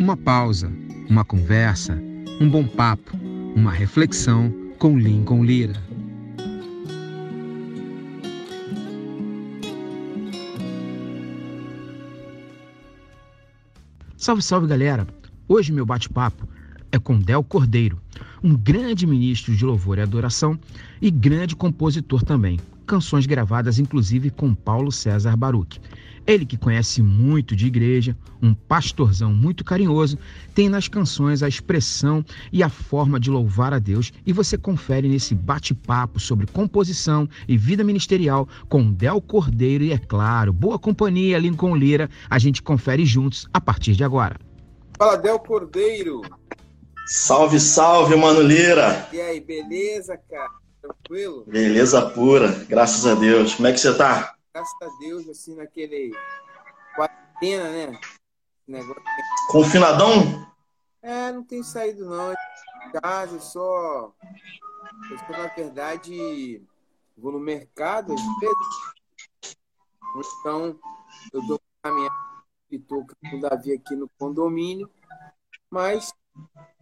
Uma pausa, uma conversa, um bom papo, uma reflexão com Lincoln Lira. Salve, salve galera! Hoje meu bate-papo é com Del Cordeiro, um grande ministro de louvor e adoração e grande compositor também. Canções gravadas inclusive com Paulo César Baruch. Ele que conhece muito de igreja, um pastorzão muito carinhoso, tem nas canções a expressão e a forma de louvar a Deus e você confere nesse bate-papo sobre composição e vida ministerial com Del Cordeiro e, é claro, boa companhia Lincoln Lira. A gente confere juntos a partir de agora. Fala, Del Cordeiro. Salve, salve, Mano Lira. E aí, beleza, cara? Tranquilo? Beleza pura, graças a Deus. Como é que você tá? Graças a Deus, assim, naquele quarentena, né? Negócio... Confinadão? É, não tem saído não. Em casa, só. Eu só, na verdade, vou no mercado às vezes. Então, eu dou caminhada e tô com o Davi aqui no condomínio. Mas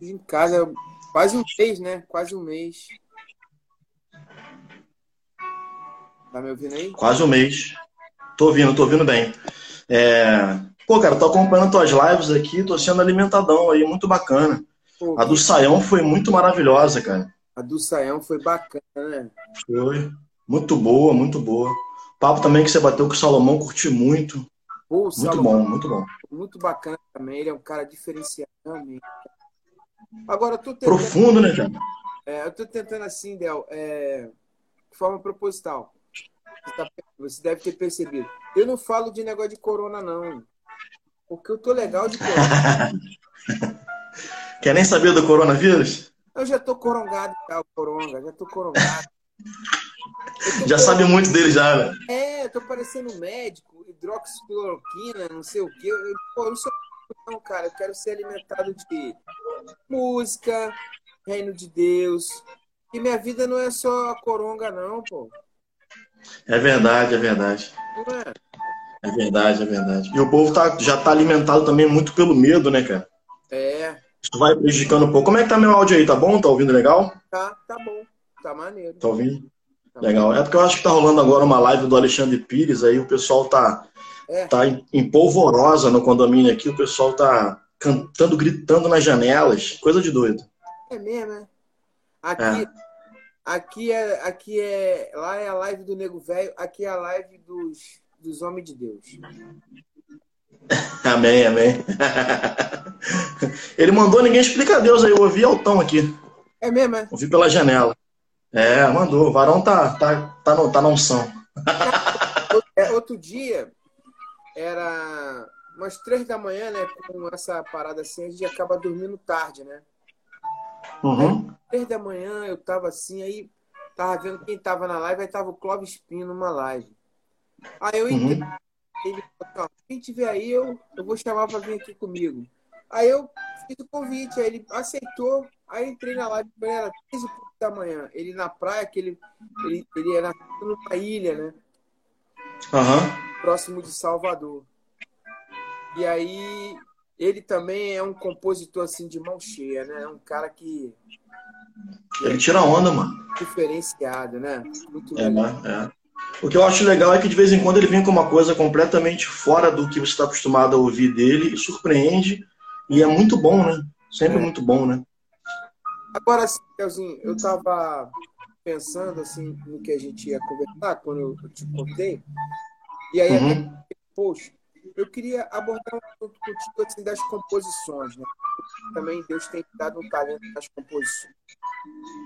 em casa, quase um mês, né? Quase um mês. Tá me ouvindo aí? Quase um mês. Tô ouvindo, tô ouvindo bem. É... Pô, cara, tô acompanhando tuas lives aqui, tô sendo alimentadão aí, muito bacana. Pô, a do Saião foi muito maravilhosa, cara. A do Saião foi bacana, né? Foi. Muito boa, muito boa. Papo também que você bateu com o Salomão, curti muito. Pô, muito Salomão, bom, muito bom. Muito bacana também, ele é um cara diferenciado realmente. Agora, eu tô tentando... Profundo, né, cara? É, eu tô tentando assim, Del, é... de forma proposital. Tá você deve ter percebido. Eu não falo de negócio de corona, não. Porque eu tô legal de corona. Quer nem saber do coronavírus? Eu já tô corongado, tá, o coronga, já tô corongado. Tô já sabe muito dele já, né? É, eu tô parecendo médico, hidroxicloroquina, não sei o quê. Eu, pô, eu não sou não, cara. Eu quero ser alimentado de música, reino de Deus. E minha vida não é só coronga, não, pô. É verdade, é verdade. É verdade, é verdade. E o povo tá, já tá alimentado também muito pelo medo, né, cara? É. Isso vai prejudicando um pouco. Como é que tá meu áudio aí? Tá bom? Tá ouvindo legal? Tá, tá bom. Tá maneiro. Tá ouvindo? Tá legal. É porque eu acho que tá rolando agora uma live do Alexandre Pires, aí o pessoal tá, é. tá em polvorosa no condomínio aqui, o pessoal tá cantando, gritando nas janelas, coisa de doido. É mesmo, né? Aqui, é. Aqui é, aqui é. Lá é a live do Nego Velho, aqui é a live dos, dos homens de Deus. Amém, amém. Ele mandou ninguém explica a Deus aí, eu ouvi altão aqui. É mesmo, é? Ouvi pela janela. É, mandou. O varão tá, tá, tá, no, tá na unção. É, outro dia, era umas três da manhã, né? Com essa parada assim, a gente acaba dormindo tarde, né? Uhum. Aí, da manhã eu tava assim, aí tava vendo quem tava na live, aí tava o Clóvis Espinho numa live. Aí eu entrei, uhum. ele falou, quem tiver aí, eu, eu vou chamar para vir aqui comigo. Aí eu fiz o convite, aí ele aceitou, aí entrei na live, era 15 da manhã. Ele na praia, que ele, ele, ele era numa ilha, né? Uhum. Próximo de Salvador. E aí ele também é um compositor assim de mão cheia, né? É um cara que. Ele tira onda, mano. Diferenciado, né? Muito é, legal. É. O que eu acho legal é que de vez em quando ele vem com uma coisa completamente fora do que você está acostumado a ouvir dele e surpreende. E é muito bom, né? Sempre é. muito bom, né? Agora, assim, eu estava pensando assim no que a gente ia conversar quando eu te contei. E aí, uhum. poxa, eu queria abordar um assunto contigo assim, das composições. Né? Também Deus tem dado um talento nas composições.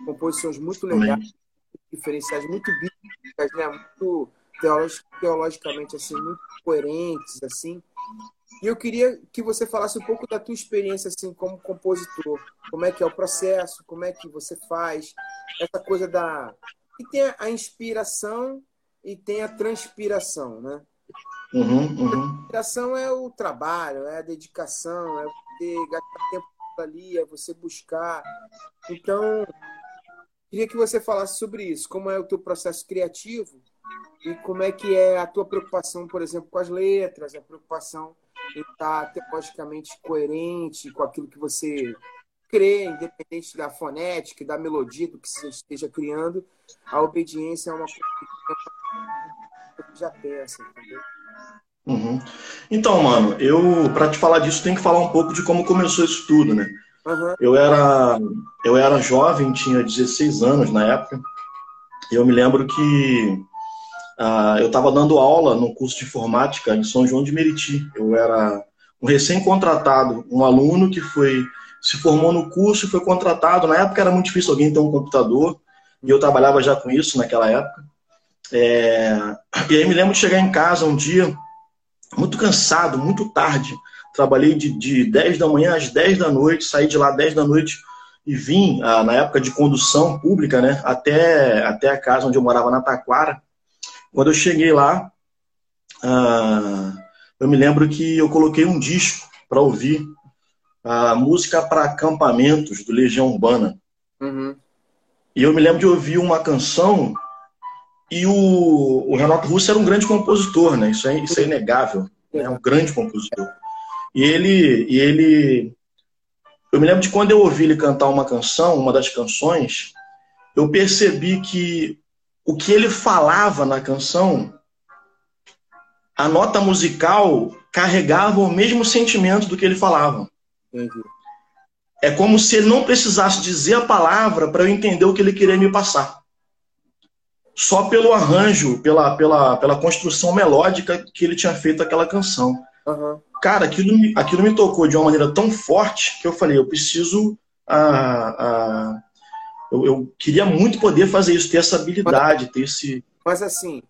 Composições muito legais, diferenciais, muito bíblicas, né? muito teologicamente assim, muito coerentes. assim. E eu queria que você falasse um pouco da tua experiência assim como compositor. Como é que é o processo, como é que você faz, essa coisa da... E tem a inspiração e tem a transpiração, né? Uhum, uhum. A inspiração é o trabalho, é a dedicação, é você gastar tempo ali, é você buscar. Então, queria que você falasse sobre isso. Como é o teu processo criativo e como é que é a tua preocupação, por exemplo, com as letras, a preocupação em estar teologicamente coerente com aquilo que você crê, independente da fonética, da melodia, do que você esteja criando, a obediência é uma coisa que já pensa, entendeu? Uhum. Então, mano, eu para te falar disso tem que falar um pouco de como começou isso tudo, né? Uhum. Eu era eu era jovem, tinha 16 anos na época. E eu me lembro que uh, eu estava dando aula no curso de informática em São João de Meriti. Eu era um recém-contratado, um aluno que foi se formou no curso e foi contratado. Na época era muito difícil alguém ter um computador e eu trabalhava já com isso naquela época. É... E aí me lembro de chegar em casa um dia muito cansado, muito tarde. Trabalhei de, de 10 da manhã às 10 da noite, saí de lá às 10 da noite e vim, ah, na época de condução pública, né, até, até a casa onde eu morava, na Taquara. Quando eu cheguei lá, ah, eu me lembro que eu coloquei um disco para ouvir, a música para acampamentos do Legião Urbana. Uhum. E eu me lembro de ouvir uma canção e o, o Renato Russo era um grande compositor, né? Isso é, isso é inegável. Né? É um grande compositor. E ele, e ele. Eu me lembro de quando eu ouvi ele cantar uma canção, uma das canções, eu percebi que o que ele falava na canção, a nota musical carregava o mesmo sentimento do que ele falava. Entendi. É como se ele não precisasse dizer a palavra para eu entender o que ele queria me passar só pelo arranjo, pela, pela, pela construção melódica que ele tinha feito aquela canção. Uhum. Cara, aquilo, aquilo me tocou de uma maneira tão forte que eu falei, eu preciso. Ah, ah, eu, eu, queria muito poder fazer isso, ter essa habilidade, ter esse. Mas assim,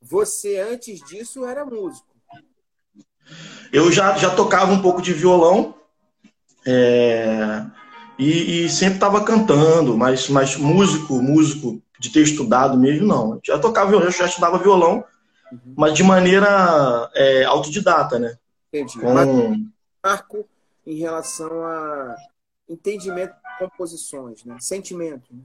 você antes disso era músico. Eu já, já tocava um pouco de violão é, e, e sempre estava cantando, mas, mas músico, músico de ter estudado mesmo, não. Já tocava violão, já estudava violão, uhum. mas de maneira é, autodidata, né? Entendi. Com... Marco em relação a entendimento de composições, né? Sentimento. Né?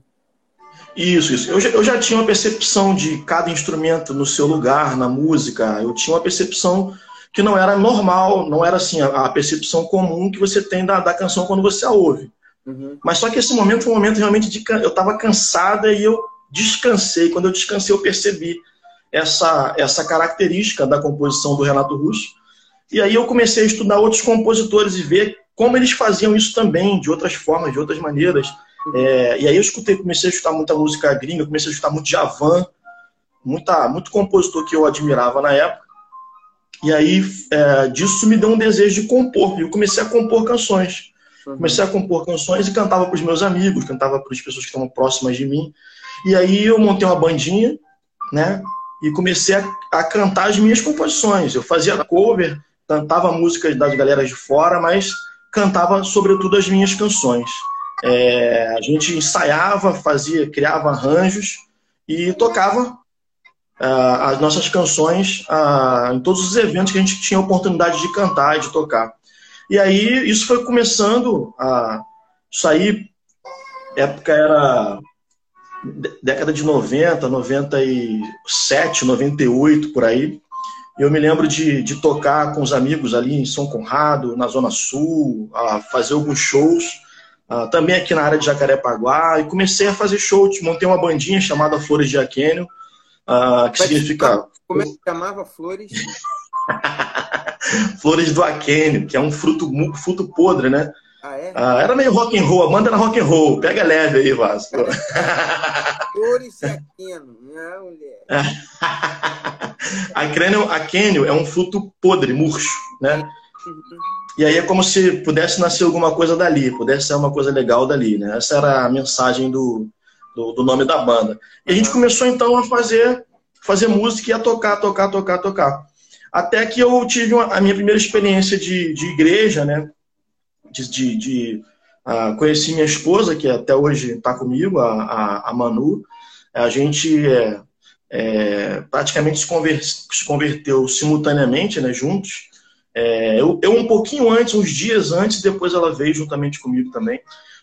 Isso, isso. Eu já, eu já tinha uma percepção de cada instrumento no seu lugar, na música. Eu tinha uma percepção que não era normal, não era assim a, a percepção comum que você tem da, da canção quando você a ouve. Uhum. Mas só que esse momento foi um momento realmente de. Eu estava cansada e eu descansei. Quando eu descansei, eu percebi essa, essa característica da composição do Renato Russo. E aí eu comecei a estudar outros compositores e ver como eles faziam isso também, de outras formas, de outras maneiras. É, e aí eu escutei, comecei a escutar muita música gringa, comecei a escutar muito Javan, muita, muito compositor que eu admirava na época. E aí é, disso me deu um desejo de compor. E eu comecei a compor canções. Comecei a compor canções e cantava para os meus amigos, cantava para as pessoas que estavam próximas de mim. E aí eu montei uma bandinha, né? E comecei a, a cantar as minhas composições. Eu fazia cover, cantava músicas das galeras de fora, mas cantava sobretudo as minhas canções. É, a gente ensaiava, fazia, criava arranjos e tocava uh, as nossas canções uh, em todos os eventos que a gente tinha oportunidade de cantar e de tocar. E aí isso foi começando a. Aí, época era década de 90, 97, 98, por aí. Eu me lembro de, de tocar com os amigos ali em São Conrado, na Zona Sul, a fazer alguns shows, uh, também aqui na área de Jacarepaguá, e comecei a fazer shows. Montei uma bandinha chamada Flores de Aquênio, uh, que significa. Como é que chamava Flores? Flores do Aquênio, que é um fruto, fruto podre, né? Ah, é? Ah, era meio rock and roll, manda na rock and roll, pega leve aí, Vasco. Flores e aquênio, não, mulher. a aquênio é um fruto podre, murcho, né? E aí é como se pudesse nascer alguma coisa dali, pudesse ser uma coisa legal dali, né? Essa era a mensagem do, do, do nome da banda. E a gente começou então a fazer, fazer música e a tocar, tocar, tocar, tocar. Até que eu tive uma, a minha primeira experiência de, de igreja, né? De, de, de uh, conheci minha esposa, que até hoje está comigo, a, a, a, Manu. A gente é, é, praticamente se, conver, se, converteu simultaneamente, né, juntos. É, eu, eu, um pouquinho antes, uns dias antes, depois ela veio juntamente comigo também.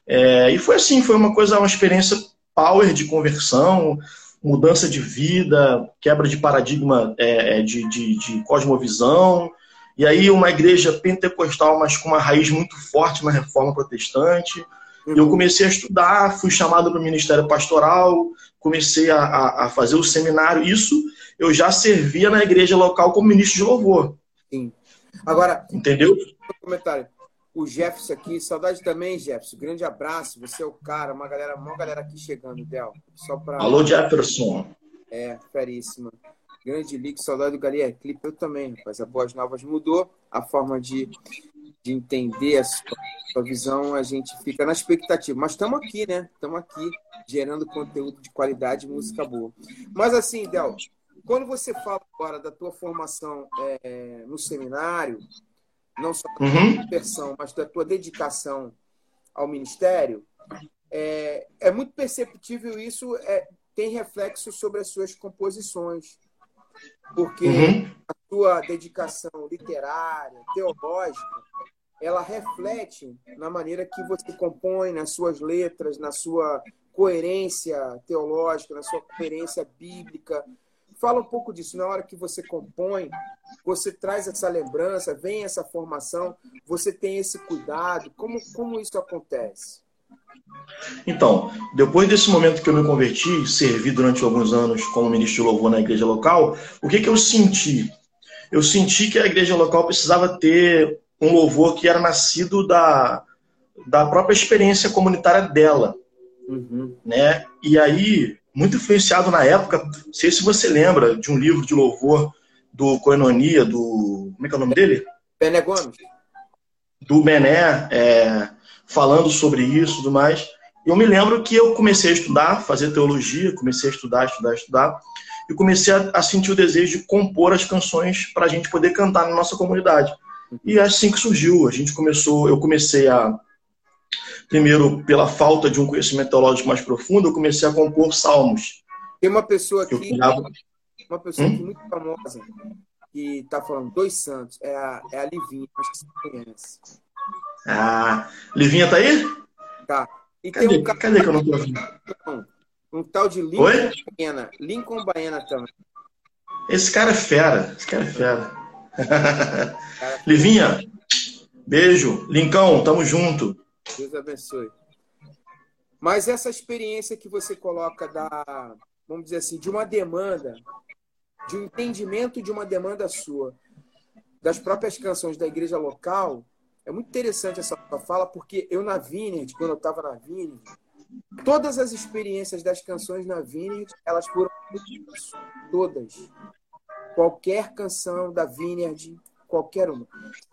É, e foi assim, foi uma coisa, uma experiência power de conversão, mudança de vida, quebra de paradigma é, é, de, de, de cosmovisão, E aí uma igreja pentecostal, mas com uma raiz muito forte na reforma protestante. Uhum. Eu comecei a estudar, fui chamado para o ministério pastoral, comecei a, a, a, fazer o seminário. Isso eu já servia na igreja local como ministro de louvor. Sim. Agora, entendeu? Comentário. O Jefferson aqui, saudade também, Jefferson. Grande abraço, você é o cara, uma galera, uma galera aqui chegando, Del. Só pra... Alô, Jefferson. É, feríssima. Grande Lick, saudade do Galinha Clipe, eu também, rapaz. A Boas Novas mudou a forma de, de entender a sua, a sua visão, a gente fica na expectativa. Mas estamos aqui, né? Estamos aqui gerando conteúdo de qualidade e música boa. Mas assim, Del, quando você fala agora da tua formação é, no seminário, não só da uhum. tua mas da tua dedicação ao ministério, é, é muito perceptível isso, é, tem reflexo sobre as suas composições porque uhum. a sua dedicação literária, teológica, ela reflete na maneira que você compõe, nas suas letras, na sua coerência teológica, na sua coerência bíblica. Fala um pouco disso. Na hora que você compõe, você traz essa lembrança, vem essa formação, você tem esse cuidado. Como, como isso acontece? Então, depois desse momento que eu me converti, servi durante alguns anos como ministro de louvor na igreja local, o que, que eu senti? Eu senti que a igreja local precisava ter um louvor que era nascido da, da própria experiência comunitária dela. Uhum. Né? E aí, muito influenciado na época, não sei se você lembra de um livro de louvor do Coenonia, do. Como é que é o nome dele? Bené Gomes. Do Bené. É, falando sobre isso e tudo mais. Eu me lembro que eu comecei a estudar, fazer teologia, comecei a estudar, estudar, estudar, e comecei a, a sentir o desejo de compor as canções para a gente poder cantar na nossa comunidade. E é assim que surgiu. A gente começou, eu comecei a primeiro pela falta de um conhecimento teológico mais profundo, eu comecei a compor salmos. Tem uma pessoa aqui, criava... uma pessoa hum? aqui muito famosa que está falando dois santos, é a, é a Livinha, acho que você conhece. Ah, Livinha tá aí? Tá. E cadê, um cara... cadê que eu não tô ouvindo? Um tal de Lincoln Oi? Baiana. Lincoln Baiana também. Esse cara é fera. Esse cara é fera. Cara Livinha, beijo. Lincão, tamo junto. Deus abençoe. Mas essa experiência que você coloca da, vamos dizer assim, de uma demanda, de um entendimento de uma demanda sua, das próprias canções da igreja local, é muito interessante essa fala, porque eu na Vineyard, quando eu estava na Vineyard, todas as experiências das canções na Vineyard, elas foram todas. Qualquer canção da Vineyard, qualquer uma.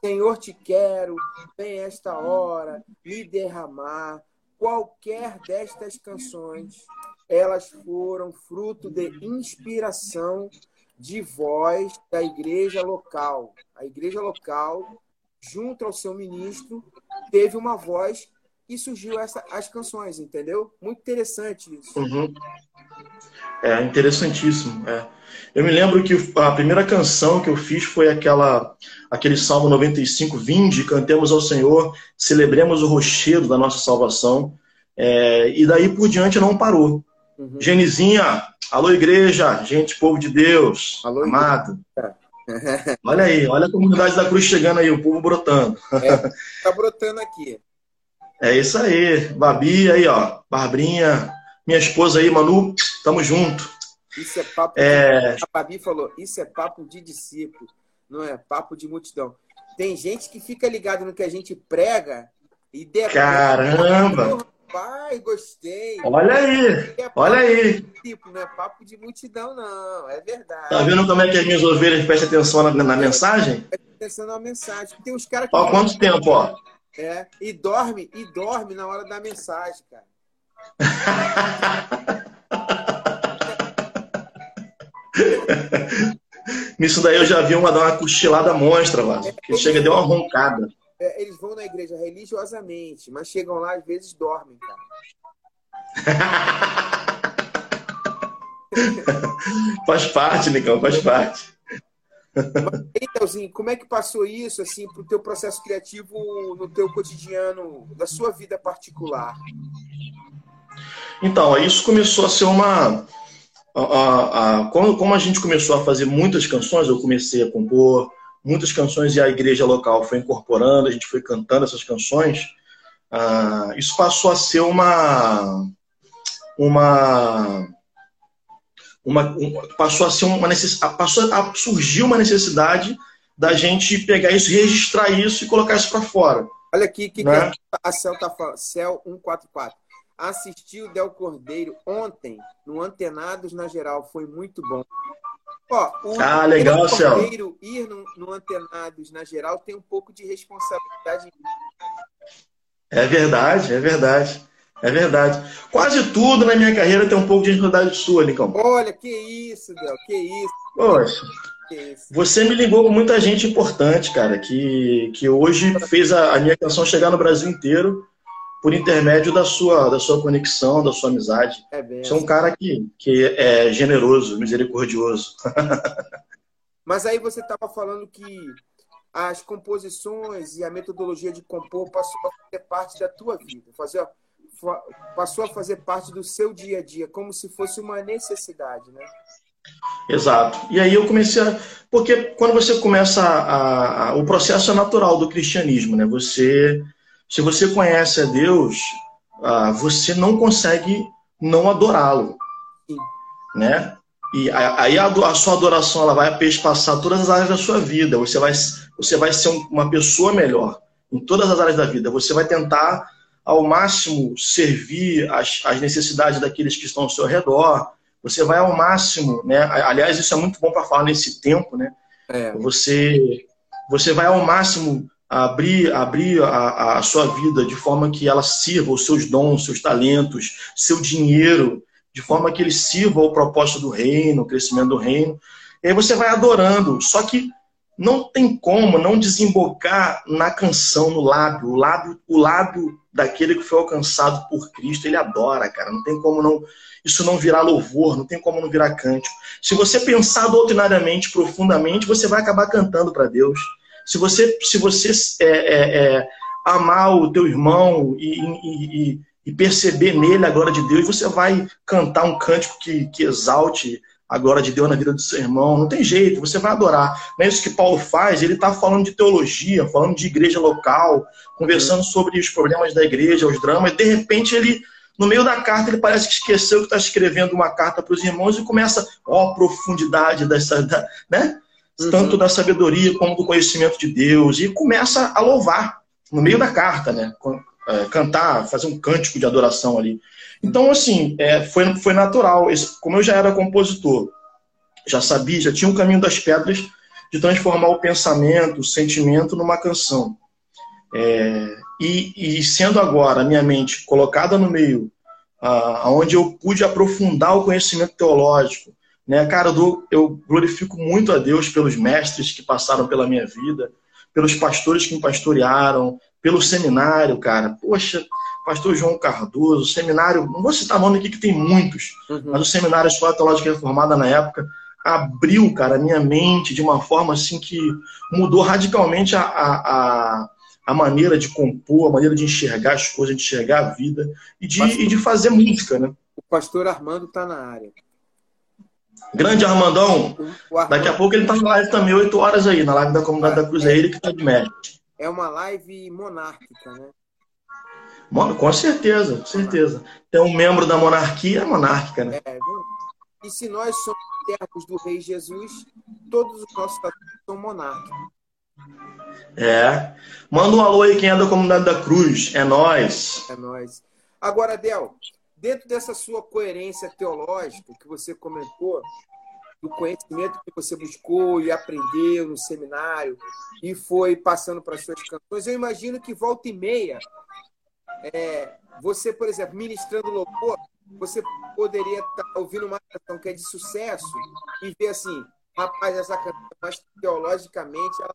Senhor, te quero, vem esta hora, me derramar. Qualquer destas canções, elas foram fruto de inspiração de voz da igreja local. A igreja local junto ao seu ministro, teve uma voz e surgiu essa, as canções, entendeu? Muito interessante isso. Uhum. É interessantíssimo. É. Eu me lembro que a primeira canção que eu fiz foi aquela, aquele Salmo 95, Vinde, cantemos ao Senhor, celebremos o rochedo da nossa salvação. É, e daí por diante não parou. Uhum. Genizinha, alô igreja, gente, povo de Deus, alô, amado. Igreja. Olha aí, olha a comunidade da Cruz chegando aí, o povo brotando. É, tá brotando aqui. É isso aí. Babi aí, ó. Barbrinha, minha esposa aí, Manu, tamo junto. Isso é papo. É... De... A Babi falou: isso é papo de discípulo, não é papo de multidão. Tem gente que fica ligado no que a gente prega e depois. Caramba! Pai, gostei. Olha aí, é olha aí. Tipo, não é papo de multidão, não. É verdade. Tá vendo como é que as minhas ovelhas prestam atenção na, na mensagem? Prestam atenção na mensagem. Tem uns caras que. Ó, quanto tempo, ó? É, e dorme, e dorme na hora da mensagem, cara. Nisso daí eu já vi uma dar uma cochilada monstra lá. Que chega deu uma roncada é, eles vão na igreja religiosamente, mas chegam lá às vezes dormem, cara. faz parte, Nicão, faz parte. Então, como é que passou isso assim para o teu processo criativo no teu cotidiano, da sua vida particular? Então, isso começou a ser uma. A, a, a, quando, como a gente começou a fazer muitas canções, eu comecei a compor, muitas canções e a igreja local foi incorporando, a gente foi cantando essas canções, ah, isso passou a ser uma uma uma, passou a ser uma necessidade, passou a surgir uma necessidade da gente pegar isso, registrar isso e colocar isso para fora. Olha aqui que, né? que a Cel tá falando, Cel 144. Assisti o Del Cordeiro ontem no Antenados na Geral, foi muito bom. Ó, o ah, legal, Cordeiro ir no, no Antenados na Geral tem um pouco de responsabilidade. É verdade, é verdade. É verdade. Quase tudo na minha carreira tem um pouco de responsabilidade sua, Nicão. Olha, que isso, Del, que isso. Poxa. Você me ligou com muita gente importante, cara, que, que hoje fez a, a, minha canção chegar no Brasil inteiro por intermédio da sua, da sua conexão, da sua amizade. É bem Você é um assim. cara que, que é generoso, misericordioso. Mas aí você estava falando que as composições e a metodologia de compor passou a fazer parte da tua vida, fazer, passou a fazer parte do seu dia a dia, como se fosse uma necessidade, né? Exato. E aí eu comecei a. Porque quando você começa a, a, o processo é natural do cristianismo, né? Você, se você conhece a Deus, ah, você não consegue não adorá-lo, né? E aí a, a, sua adoração ela vai perspassar todas as áreas da sua vida. Você vai, você vai ser uma pessoa melhor em todas as áreas da vida. Você vai tentar ao máximo servir as, as necessidades daqueles que estão ao seu redor você vai ao máximo, né? Aliás, isso é muito bom para falar nesse tempo, né? É. Você, você vai ao máximo abrir, abrir a, a sua vida de forma que ela sirva os seus dons, seus talentos, seu dinheiro, de forma que ele sirva ao propósito do reino, o crescimento do reino. E aí você vai adorando. Só que não tem como não desembocar na canção, no lábio. O lábio, o lábio daquele que foi alcançado por Cristo, ele adora, cara. Não tem como não isso não virar louvor, não tem como não virar cântico. Se você pensar doutrinariamente, profundamente, você vai acabar cantando para Deus. Se você, se você é, é, é, amar o teu irmão e, e, e, perceber nele a glória de Deus, você vai cantar um cântico que, que exalte a glória de Deus na vida do seu irmão. Não tem jeito, você vai adorar. Não é isso que Paulo faz, ele está falando de teologia, falando de igreja local, conversando sobre os problemas da igreja, os dramas, e de repente ele no meio da carta, ele parece que esqueceu que está escrevendo uma carta para os irmãos e começa, ó, profundidade dessa, da, né? Uhum. Tanto da sabedoria como do conhecimento de Deus. E começa a louvar no meio da carta, né? É, cantar, fazer um cântico de adoração ali. Então, assim, é, foi, foi natural. Como eu já era compositor, já sabia, já tinha um caminho das pedras de transformar o pensamento, o sentimento numa canção. É, e, e, sendo agora a minha mente colocada no meio, ah, onde eu pude aprofundar o conhecimento teológico, né, cara, eu, eu glorifico muito a Deus pelos mestres que passaram pela minha vida, pelos pastores que me pastorearam, pelo seminário, cara. Poxa, pastor João Cardoso, seminário, não vou citar nome aqui que tem muitos, uhum. mas o seminário Escola Teológica Reformada na época abriu, cara, a minha mente de uma forma assim que mudou radicalmente a, a, a a maneira de compor, a maneira de enxergar as coisas, de enxergar a vida e de, pastor, e de fazer música, né? O pastor Armando está na área. Grande Armandão. Daqui a pouco ele está na live também, 8 horas aí, na live da comunidade da Cruz. É ele que está de mestre. É uma live monárquica, né? Com certeza, com certeza. Tem um membro da monarquia, é monárquica, né? É, e se nós somos servos do Rei Jesus, todos os nossos são monárquicos. É. Manda um alô aí quem é da comunidade da Cruz. É nós. É nós. Agora, Del, dentro dessa sua coerência teológica que você comentou, do conhecimento que você buscou e aprendeu no seminário e foi passando para as suas canções, eu imagino que volta e meia, é, você, por exemplo, ministrando louvor, você poderia estar tá ouvindo uma canção que é de sucesso e ver assim, rapaz, essa canção, mas teologicamente ela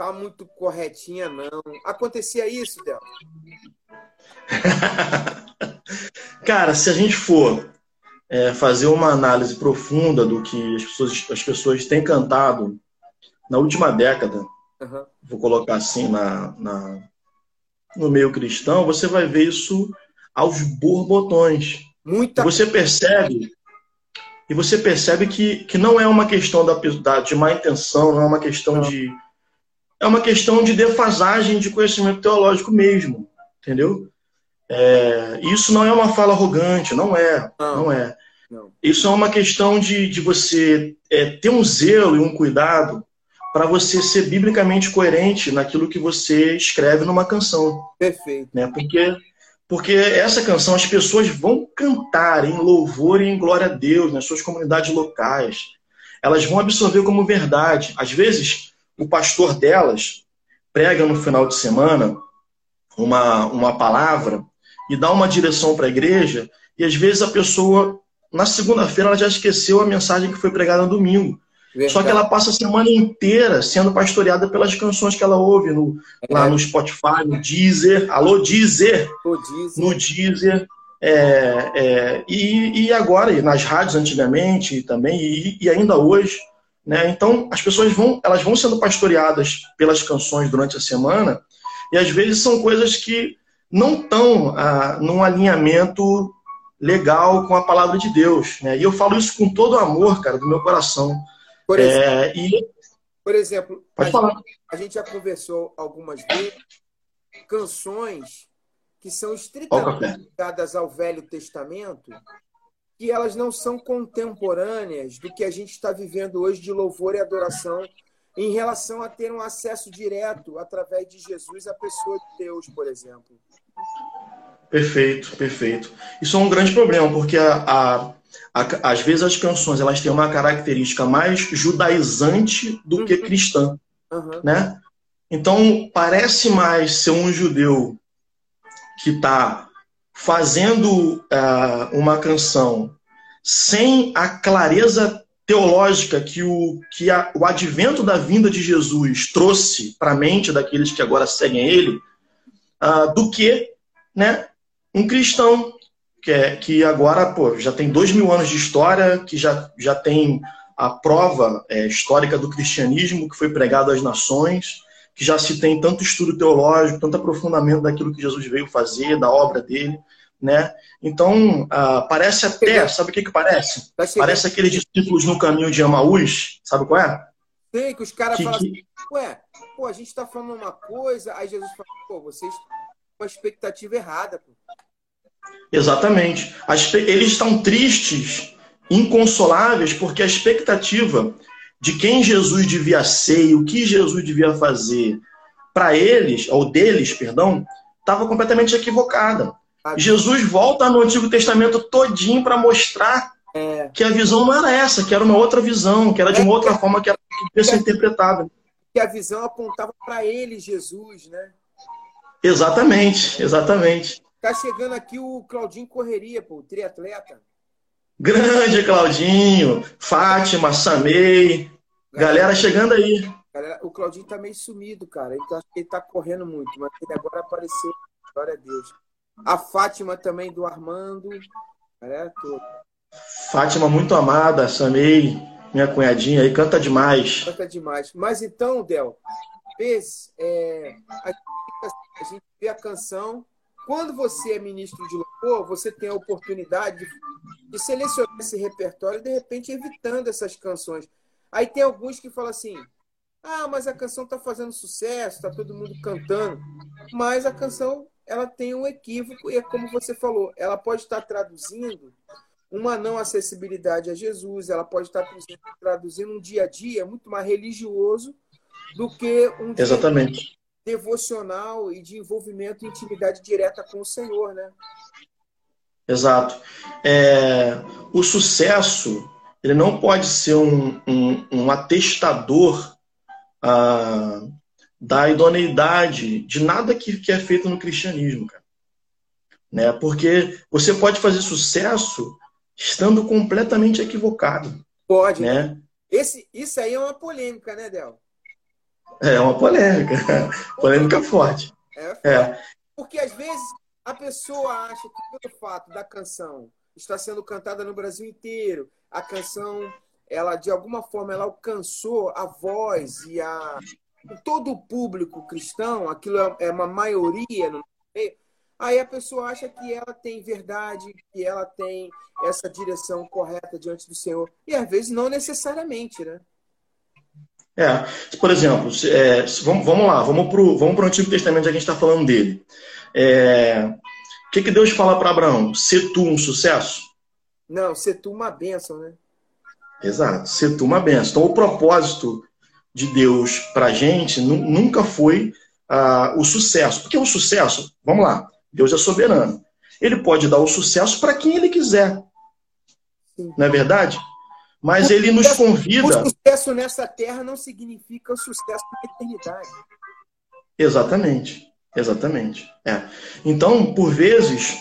tá muito corretinha, não. Acontecia isso, Del? Cara, se a gente for é, fazer uma análise profunda do que as pessoas, as pessoas têm cantado na última década, uhum. vou colocar assim na, na, no meio cristão, você vai ver isso aos borbotões. Muita... Você percebe e você percebe que, que não é uma questão da, da, de má intenção, não é uma questão não. de. É uma questão de defasagem de conhecimento teológico mesmo, entendeu? É, isso não é uma fala arrogante, não é, não, não é. Não. Isso é uma questão de, de você é, ter um zelo e um cuidado para você ser biblicamente coerente naquilo que você escreve numa canção. Perfeito. Né? Porque, porque essa canção as pessoas vão cantar em louvor e em glória a Deus nas suas comunidades locais. Elas vão absorver como verdade. Às vezes, o pastor delas prega no final de semana uma, uma palavra e dá uma direção para a igreja, e às vezes a pessoa, na segunda-feira, ela já esqueceu a mensagem que foi pregada no domingo. Verdade. Só que ela passa a semana inteira sendo pastoreada pelas canções que ela ouve no, é. lá no Spotify, no Deezer. Alô, Deezer! Deezer. No Deezer. É, é, e, e agora, e nas rádios antigamente também, e, e, ainda hoje. Né? Então, as pessoas vão, elas vão sendo pastoreadas pelas canções durante a semana, e às vezes são coisas que não estão ah, num alinhamento legal com a palavra de Deus. Né? E eu falo isso com todo o amor, cara, do meu coração. Por exemplo, é, e... por exemplo a, gente, a, gente, já conversou algumas vezes canções que são estritamente ligadas ao Velho Testamento que elas não são contemporâneas do que a gente está vivendo hoje de louvor e adoração em relação a ter um acesso direto através de Jesus à pessoa de Deus, por exemplo. Perfeito, perfeito. Isso é um grande problema, porque a, a às vezes as canções elas têm uma característica mais judaizante do que uhum. cristã, uhum. né? Então parece mais ser um judeu que está fazendo uh, uma canção sem a clareza teológica que o que a, o advento da vinda de Jesus trouxe para a mente daqueles que agora seguem ele, uh, do que, né, um cristão que, é, que agora pô, já tem dois mil anos de história, que já, já tem a prova é, histórica do cristianismo que foi pregado às nações, que já se tem tanto estudo teológico, tanto aprofundamento daquilo que Jesus veio fazer, da obra dele, né? Então, ah, parece até, sabe o que que parece? Parece aqueles discípulos no caminho de Amaús, sabe qual é? Sei, que os caras falam que... assim, ué, pô, a gente está falando uma coisa, aí Jesus fala, pô, vocês têm uma expectativa errada, pô. Exatamente. Eles estão tristes, inconsoláveis, porque a expectativa de quem Jesus devia ser e o que Jesus devia fazer para eles, ou deles, perdão, estava completamente equivocada. Jesus volta no Antigo Testamento todinho para mostrar é. que a visão não era essa, que era uma outra visão, que era de uma é. outra forma que era que ser interpretada. Que a visão apontava para ele, Jesus, né? Exatamente, exatamente. Tá chegando aqui o Claudinho Correria, pô, o triatleta. Grande Claudinho, Fátima, Samei, galera, galera chegando aí. Galera, o Claudinho tá meio sumido, cara. Então acho que ele tá correndo muito, mas ele agora apareceu. Glória a Deus. A Fátima também do Armando. Galera toda. Fátima muito amada, Samei, minha cunhadinha aí, canta demais. Canta demais. Mas então, Del, vezes, é, a, a gente vê a canção quando você é ministro de louvor, você tem a oportunidade de, selecionar esse repertório, de repente evitando essas canções. Aí tem alguns que falam assim: ah, mas a canção está fazendo sucesso, está todo mundo cantando. Mas a canção ela tem um equívoco, e é como você falou, ela pode estar traduzindo uma não acessibilidade a Jesus, ela pode estar traduzindo um dia a dia muito mais religioso do que um Exatamente devocional e de envolvimento e intimidade direta com o Senhor, né? Exato. É, o sucesso ele não pode ser um, um, um atestador ah, da idoneidade de nada que, que é feito no cristianismo, cara. Né? Porque você pode fazer sucesso estando completamente equivocado. Pode. Né? Esse, isso aí é uma polêmica, né, Del? É uma polêmica. polêmica forte. É, é. Porque às vezes a pessoa acha que pelo fato da canção estar sendo cantada no Brasil inteiro, a canção, ela de alguma forma ela alcançou a voz e a todo o público cristão, aquilo é, é uma maioria no meio, Aí a pessoa acha que ela tem verdade, que ela tem essa direção correta diante do Senhor. E às vezes não necessariamente, né? É, por exemplo, é, vamos, vamos lá, vamos para o vamos Antigo Testamento, já que a gente está falando dele. É, o que, que Deus fala para Abraão? Ser tu um sucesso? Não, ser tu uma bênção, né? Exato, ser tu uma bênção. Então, o propósito de Deus para a gente nunca foi uh, o sucesso. Porque o sucesso, vamos lá, Deus é soberano. Ele pode dar o sucesso para quem ele quiser. Sim. Não é verdade? Mas o ele nos convida. O sucesso nessa terra não significa o sucesso na eternidade. Exatamente. Exatamente. É. Então, por vezes,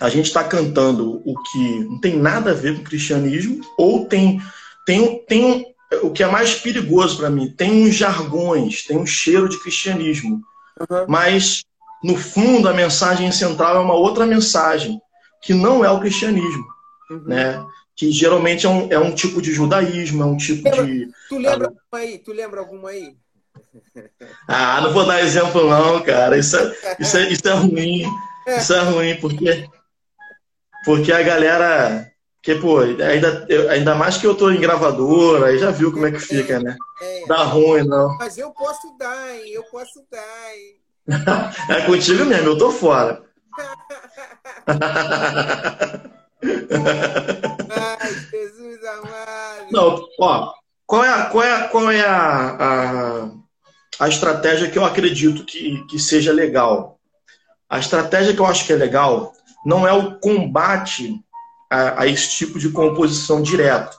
a gente está cantando o que não tem nada a ver com o cristianismo, ou tem, tem, tem o que é mais perigoso para mim, tem uns jargões, tem um cheiro de cristianismo. Uhum. Mas, no fundo, a mensagem central é uma outra mensagem, que não é o cristianismo. Uhum. Né? Que geralmente é um, é um tipo de judaísmo, é um tipo de. Tu lembra alguma aí? Tu lembra alguma aí? Ah, não vou dar exemplo, não, cara. Isso é, isso é, isso é ruim. Isso é ruim, porque, porque a galera porque, pô, ainda, ainda mais que eu tô em gravadora, aí já viu como é que fica, né? É, Dá ruim, não. Mas eu posso dar, hein? Eu posso dar, hein? é contigo mesmo, eu tô fora. Jesus amado. Não, ó, qual é a, qual é, qual é a, a, a estratégia que eu acredito que, que seja legal? A estratégia que eu acho que é legal não é o combate a, a esse tipo de composição direto.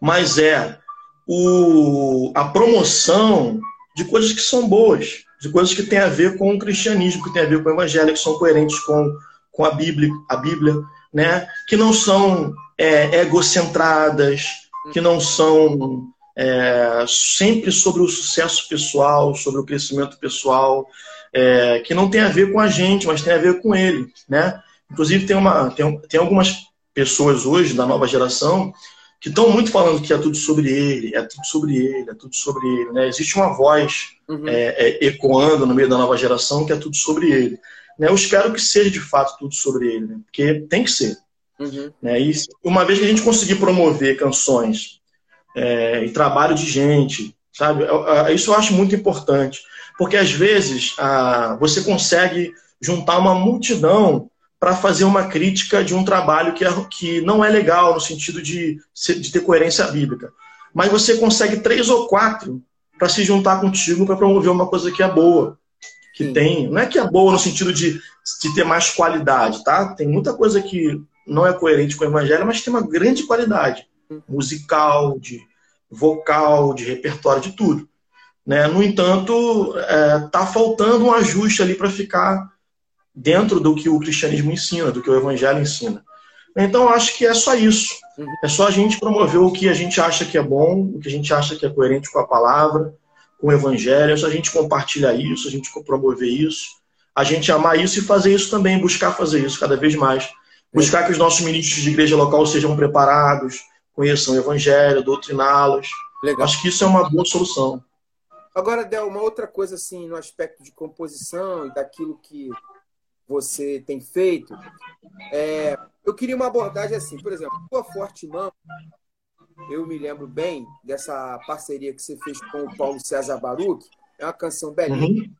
Mas é o, a promoção de coisas que são boas, de coisas que têm a ver com o cristianismo, que têm a ver com o evangelho, que são coerentes com, com a Bíblia, a Bíblia, né? que não são é, egocentradas, que não são é, sempre sobre o sucesso pessoal, sobre o crescimento pessoal, é, que não tem a ver com a gente, mas tem a ver com ele, né? Inclusive, tem, uma, tem, tem algumas pessoas hoje da nova geração que estão muito falando que é tudo sobre ele, é tudo sobre ele, é tudo sobre ele. Né? Existe uma voz uhum. é, é, ecoando no meio da nova geração que é tudo sobre ele. Né? Eu espero que seja de fato tudo sobre ele, né? porque tem que ser. Uhum. Né? E uma vez que a gente conseguir promover canções é, e trabalho de gente, sabe? Isso eu acho muito importante, porque às vezes a, você consegue juntar uma multidão para fazer uma crítica de um trabalho que, é, que não é legal no sentido de, de ter coerência bíblica. Mas você consegue três ou quatro para se juntar contigo para promover uma coisa que é boa, que Sim. tem. Não é que é boa no sentido de, de ter mais qualidade, tá? Tem muita coisa que não é coerente com o evangelho, mas tem uma grande qualidade musical, de vocal, de repertório, de tudo. Né? No entanto, é, tá faltando um ajuste ali para ficar dentro do que o cristianismo ensina, do que o evangelho ensina. Então, acho que é só isso. Uhum. É só a gente promover o que a gente acha que é bom, o que a gente acha que é coerente com a palavra, com o evangelho. É a gente compartilhar isso, a gente promover isso, a gente amar isso e fazer isso também, buscar fazer isso cada vez mais. Buscar que os nossos ministros de igreja local sejam preparados, conheçam o evangelho, doutriná-los. Acho que isso é uma boa solução. Agora, Del, uma outra coisa assim, no aspecto de composição e daquilo que você tem feito. É, eu queria uma abordagem assim, por exemplo, tua Forte Mão, eu me lembro bem dessa parceria que você fez com o Paulo César Baruch, é uma canção belíssima. Uhum.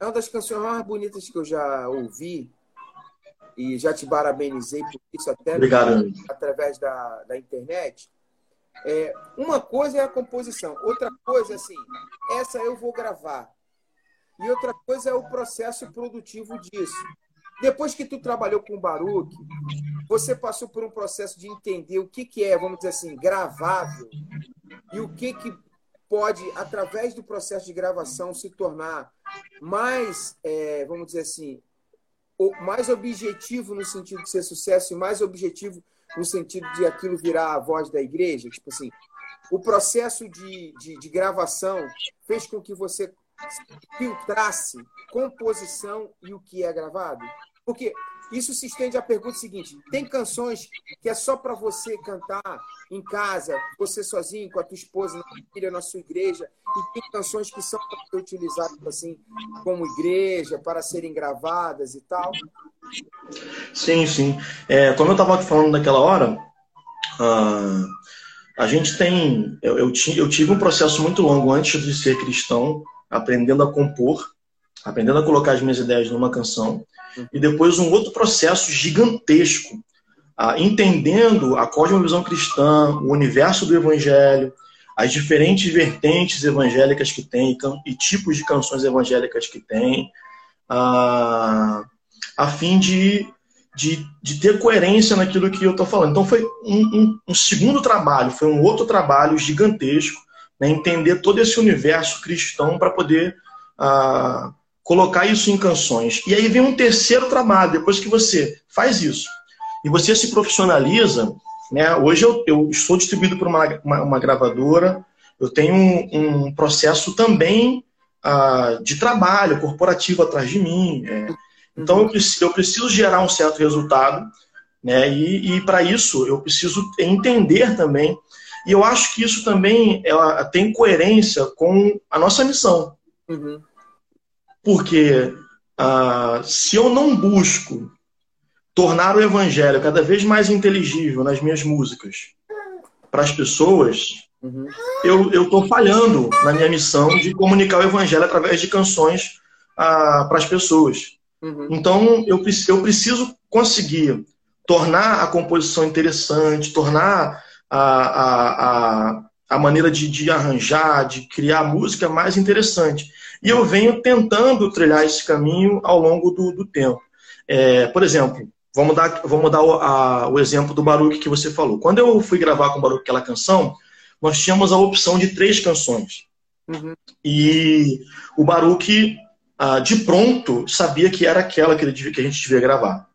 É uma das canções mais bonitas que eu já ouvi e já te parabenizei por isso até Obrigado. através da, da internet. É, uma coisa é a composição, outra coisa é assim, essa eu vou gravar, e outra coisa é o processo produtivo disso. Depois que tu trabalhou com o Baruch, você passou por um processo de entender o que, que é, vamos dizer assim, gravável e o que, que pode, através do processo de gravação, se tornar mais, é, vamos dizer assim, mais objetivo no sentido de ser sucesso e mais objetivo no sentido de aquilo virar a voz da igreja. Tipo assim, o processo de, de, de gravação fez com que você filtrasse composição e o que é gravado? Porque isso se estende à pergunta seguinte: tem canções que é só para você cantar em casa, você sozinho, com a tua esposa, na família, na sua igreja, e tem canções que são para ser utilizadas assim como igreja, para serem gravadas e tal? Sim, sim. É, como eu estava falando naquela hora, uh, a gente tem. Eu, eu, eu tive um processo muito longo antes de ser cristão, aprendendo a compor, aprendendo a colocar as minhas ideias numa canção e depois um outro processo gigantesco, ah, entendendo a cosmovisão cristã, o universo do evangelho, as diferentes vertentes evangélicas que tem e tipos de canções evangélicas que tem, ah, a fim de, de, de, ter coerência naquilo que eu estou falando. Então foi um, um, um, segundo trabalho, foi um outro trabalho gigantesco, né, entender todo esse universo cristão para poder ah, colocar isso em canções. E aí vem um terceiro trabalho, depois que você faz isso e você se profissionaliza, né? Hoje eu, eu estou distribuído por uma, uma, uma gravadora, eu tenho um, um processo também uh, de trabalho corporativo atrás de mim. É. Então eu, eu preciso gerar um certo resultado, né? E, e para isso eu preciso entender também. E eu acho que isso também ela tem coerência com a nossa missão. Uhum. Porque ah, se eu não busco tornar o evangelho cada vez mais inteligível nas minhas músicas para as pessoas, uhum. eu estou falhando na minha missão de comunicar o evangelho através de canções ah, para as pessoas. Uhum. Então, eu, eu preciso conseguir tornar a composição interessante, tornar a, a, a, a maneira de, de arranjar, de criar música mais interessante. E eu venho tentando trilhar esse caminho ao longo do, do tempo. É, por exemplo, vamos dar, vamos dar o, a, o exemplo do Baruch que você falou. Quando eu fui gravar com o Baruch aquela canção, nós tínhamos a opção de três canções. Uhum. E o Baruch, ah, de pronto, sabia que era aquela que, ele, que a gente devia gravar.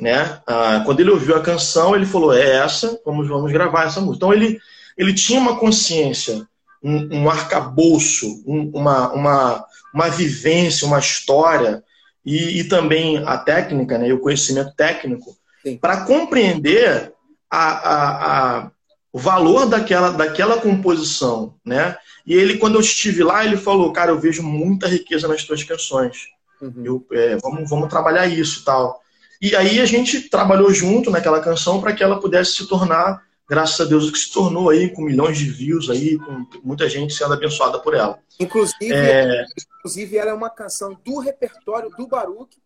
Né? Ah, quando ele ouviu a canção, ele falou: é essa, vamos, vamos gravar essa música. Então ele, ele tinha uma consciência um, um arcabouço, um, uma, uma, uma vivência, uma história e, e também a técnica, né, o conhecimento técnico, para compreender a, a, a, o valor daquela, daquela composição. Né? E ele, quando eu estive lá, ele falou, cara, eu vejo muita riqueza nas tuas canções. Uhum. Eu, é, vamos, vamos trabalhar isso e tal. E aí a gente trabalhou junto naquela canção para que ela pudesse se tornar graças a Deus, que se tornou aí com milhões de views aí, com muita gente sendo abençoada por ela. Inclusive, é... inclusive ela é uma canção do repertório do Baruch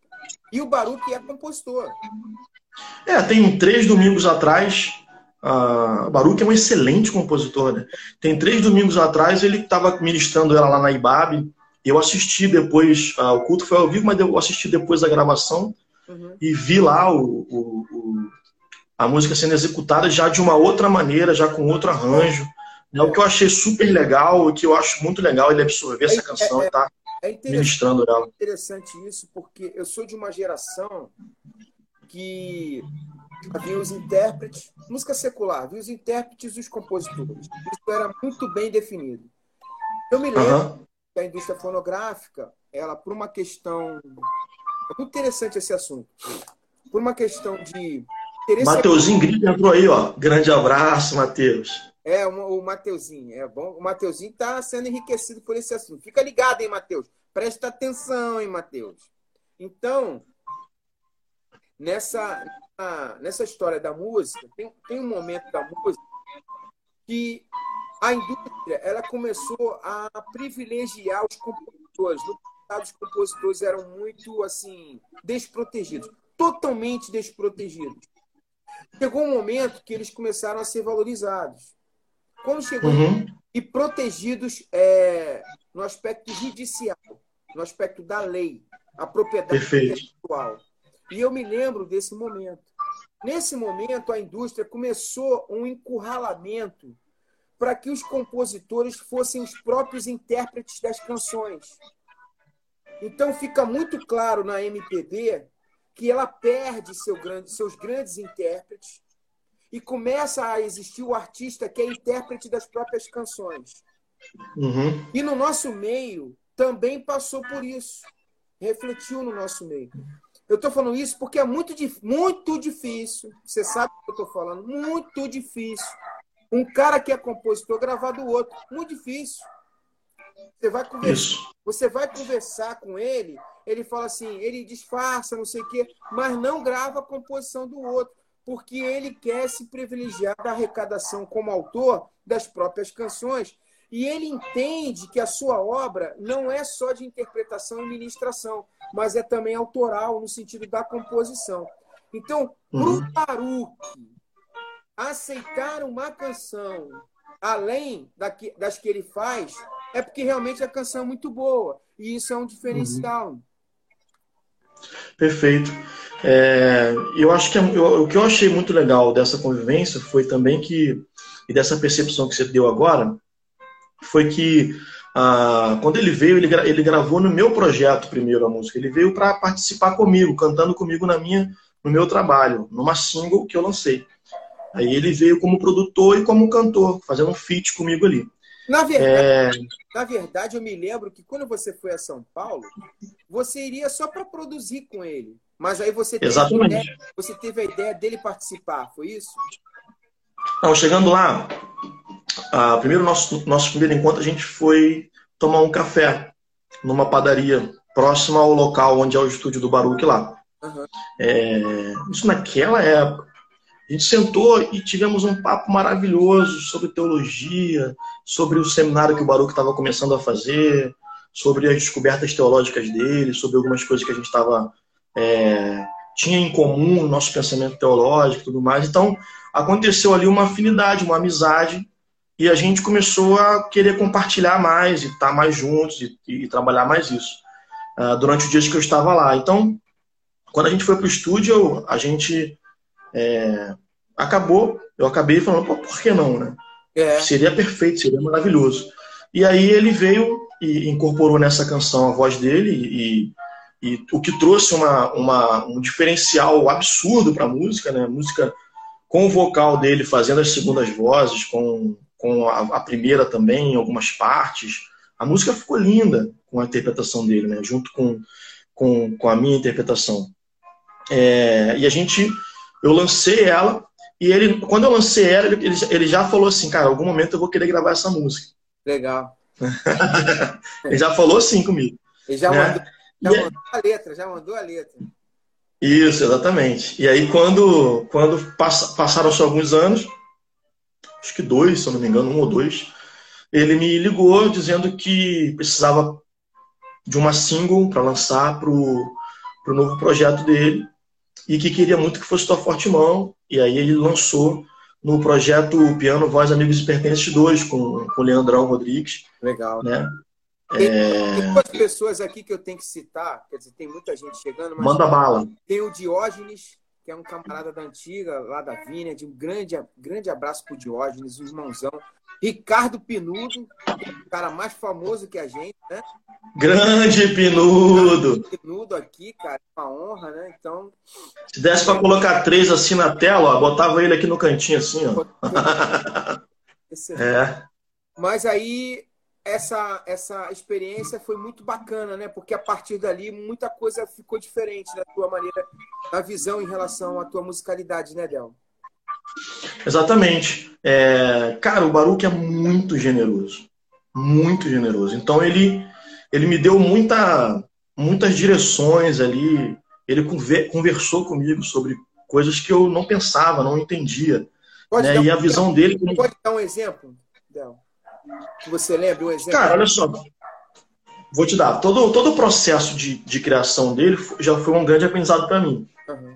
e o Baruch é compositor. É, tem três domingos atrás, uh, Baruch é um excelente compositor, né? Tem três domingos atrás ele estava ministrando ela lá na IBAB. Eu assisti depois, uh, o culto foi ao vivo, mas eu assisti depois da gravação uhum. e vi lá o, o, o a música sendo executada já de uma outra maneira, já com outro arranjo. Né? O que eu achei super legal, o que eu acho muito legal ele absorver essa é, canção é, e tá é ministrando ela. É interessante isso, porque eu sou de uma geração que havia os intérpretes, música secular, havia os intérpretes e os compositores. Isso era muito bem definido. Eu me lembro uhum. que a indústria fonográfica, ela, por uma questão. É muito interessante esse assunto. Por uma questão de Mateuzinho Grito entrou aí, ó. Grande abraço, Mateus. É, o, Mateuzinho, é bom. O Mateuzinho está sendo enriquecido por esse assunto. Fica ligado, hein, Mateus? Presta atenção, hein, Mateus? Então, nessa, nessa história da música, tem, tem um momento da música que a indústria ela começou a privilegiar os compositores. No os compositores eram muito assim desprotegidos, totalmente desprotegidos. Chegou um momento que eles começaram a ser valorizados. Quando chegou uhum. e protegidos é, no aspecto judicial, no aspecto da lei, a propriedade intelectual. E eu me lembro desse momento. Nesse momento, a indústria começou um encurralamento para que os compositores fossem os próprios intérpretes das canções. Então, fica muito claro na MPB que ela perde seu grande, seus grandes intérpretes e começa a existir o artista que é intérprete das próprias canções. Uhum. E no nosso meio também passou por isso, refletiu no nosso meio. Eu estou falando isso porque é muito, muito difícil. Você sabe o que eu estou falando? Muito difícil. Um cara que é compositor gravar do outro. Muito difícil. Você vai conversar, você vai conversar com ele, ele fala assim, ele disfarça, não sei o quê, mas não grava a composição do outro, porque ele quer se privilegiar da arrecadação como autor das próprias canções. E ele entende que a sua obra não é só de interpretação e ministração, mas é também autoral no sentido da composição. Então, para o uhum. Baruch aceitar uma canção além das que ele faz, é porque realmente a canção é muito boa. E isso é um diferencial. Uhum. Perfeito. É, eu acho que eu, o que eu achei muito legal dessa convivência foi também que, e dessa percepção que você deu agora, foi que ah, quando ele veio, ele, ele gravou no meu projeto primeiro a música. Ele veio para participar comigo, cantando comigo na minha, no meu trabalho, numa single que eu lancei. Aí ele veio como produtor e como cantor, fazendo um feat comigo ali. Na verdade, é... na verdade, eu me lembro que quando você foi a São Paulo, você iria só para produzir com ele. Mas aí você teve, Exatamente. Ideia, você teve a ideia dele participar, foi isso? Não, chegando lá, a, primeiro nosso, nosso primeiro encontro, a gente foi tomar um café numa padaria próxima ao local onde é o estúdio do Baruch lá. Uhum. É, isso naquela época. A gente sentou e tivemos um papo maravilhoso sobre teologia, sobre o seminário que o Baruch estava começando a fazer, sobre as descobertas teológicas dele, sobre algumas coisas que a gente estava é, tinha em comum no nosso pensamento teológico tudo mais. Então, aconteceu ali uma afinidade, uma amizade, e a gente começou a querer compartilhar mais, e estar mais juntos, e, e trabalhar mais isso, uh, durante os dias que eu estava lá. Então, quando a gente foi para o estúdio, a gente é, acabou, eu acabei falando, Pô, por que não, né? É. Seria perfeito, seria maravilhoso. E aí ele veio e incorporou nessa canção a voz dele e, e o que trouxe uma, uma, um diferencial absurdo para a música, né? música com o vocal dele fazendo as segundas vozes, com, com a, a, primeira também em algumas partes. A música ficou linda com a interpretação dele, né? junto com, com, com a minha interpretação. É, e a gente eu lancei ela e ele, quando eu lancei ela, ele, ele já falou assim, cara, algum momento eu vou querer gravar essa música. Legal. ele já falou assim comigo. Ele já, né? mandou, já e mandou a letra, já mandou a letra. Isso, exatamente. E aí quando, quando passaram-se alguns anos, acho que dois, se eu não me engano, um ou dois, ele me ligou dizendo que precisava de uma single para lançar para o novo projeto dele e que queria muito que fosse Tua Forte Mão. E aí ele lançou no projeto Piano, Voz, Amigos e Pertences 2, com, com o Leandrão Rodrigues. Legal. Né? Tem, é... tem duas pessoas aqui que eu tenho que citar, quer dizer, tem muita gente chegando. Manda bala. Tem o Diógenes, que é um camarada da antiga, lá da de Um grande, grande abraço pro Diógenes, um irmãozão. Ricardo Pinudo, o cara mais famoso que a gente, né? Grande Pinudo! Pinudo aqui, cara, uma honra, né? Então. Se desse para colocar três assim na tela, ó, botava ele aqui no cantinho assim, ó. é. Mas aí essa, essa experiência foi muito bacana, né? Porque a partir dali muita coisa ficou diferente da tua maneira, da visão em relação à tua musicalidade, né, Del? Exatamente. É, cara, o Baruch é muito generoso. Muito generoso. Então ele, ele me deu muita, muitas direções ali. Ele conversou comigo sobre coisas que eu não pensava, não entendia. Né? Um e a visão dele. Pode dar um exemplo? Que você lembra um exemplo? Cara, olha só. Vou te dar. Todo, todo o processo de, de criação dele já foi um grande aprendizado para mim.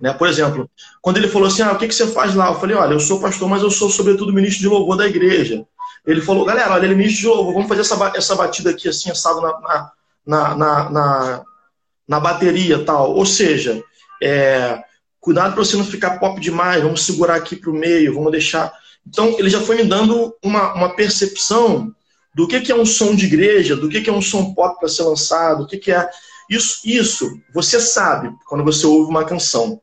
Né? Por exemplo, quando ele falou assim: ah, o que, que você faz lá? Eu falei: olha, eu sou pastor, mas eu sou, sobretudo, ministro de louvor da igreja. Ele falou: galera, olha, ele é ministro de louvor, vamos fazer essa, essa batida aqui, assim, assado na, na, na, na, na bateria tal. Ou seja, é, cuidado para você não ficar pop demais, vamos segurar aqui para o meio, vamos deixar. Então, ele já foi me dando uma, uma percepção do que, que é um som de igreja, do que, que é um som pop para ser lançado, o que, que é isso, isso você sabe quando você ouve uma canção.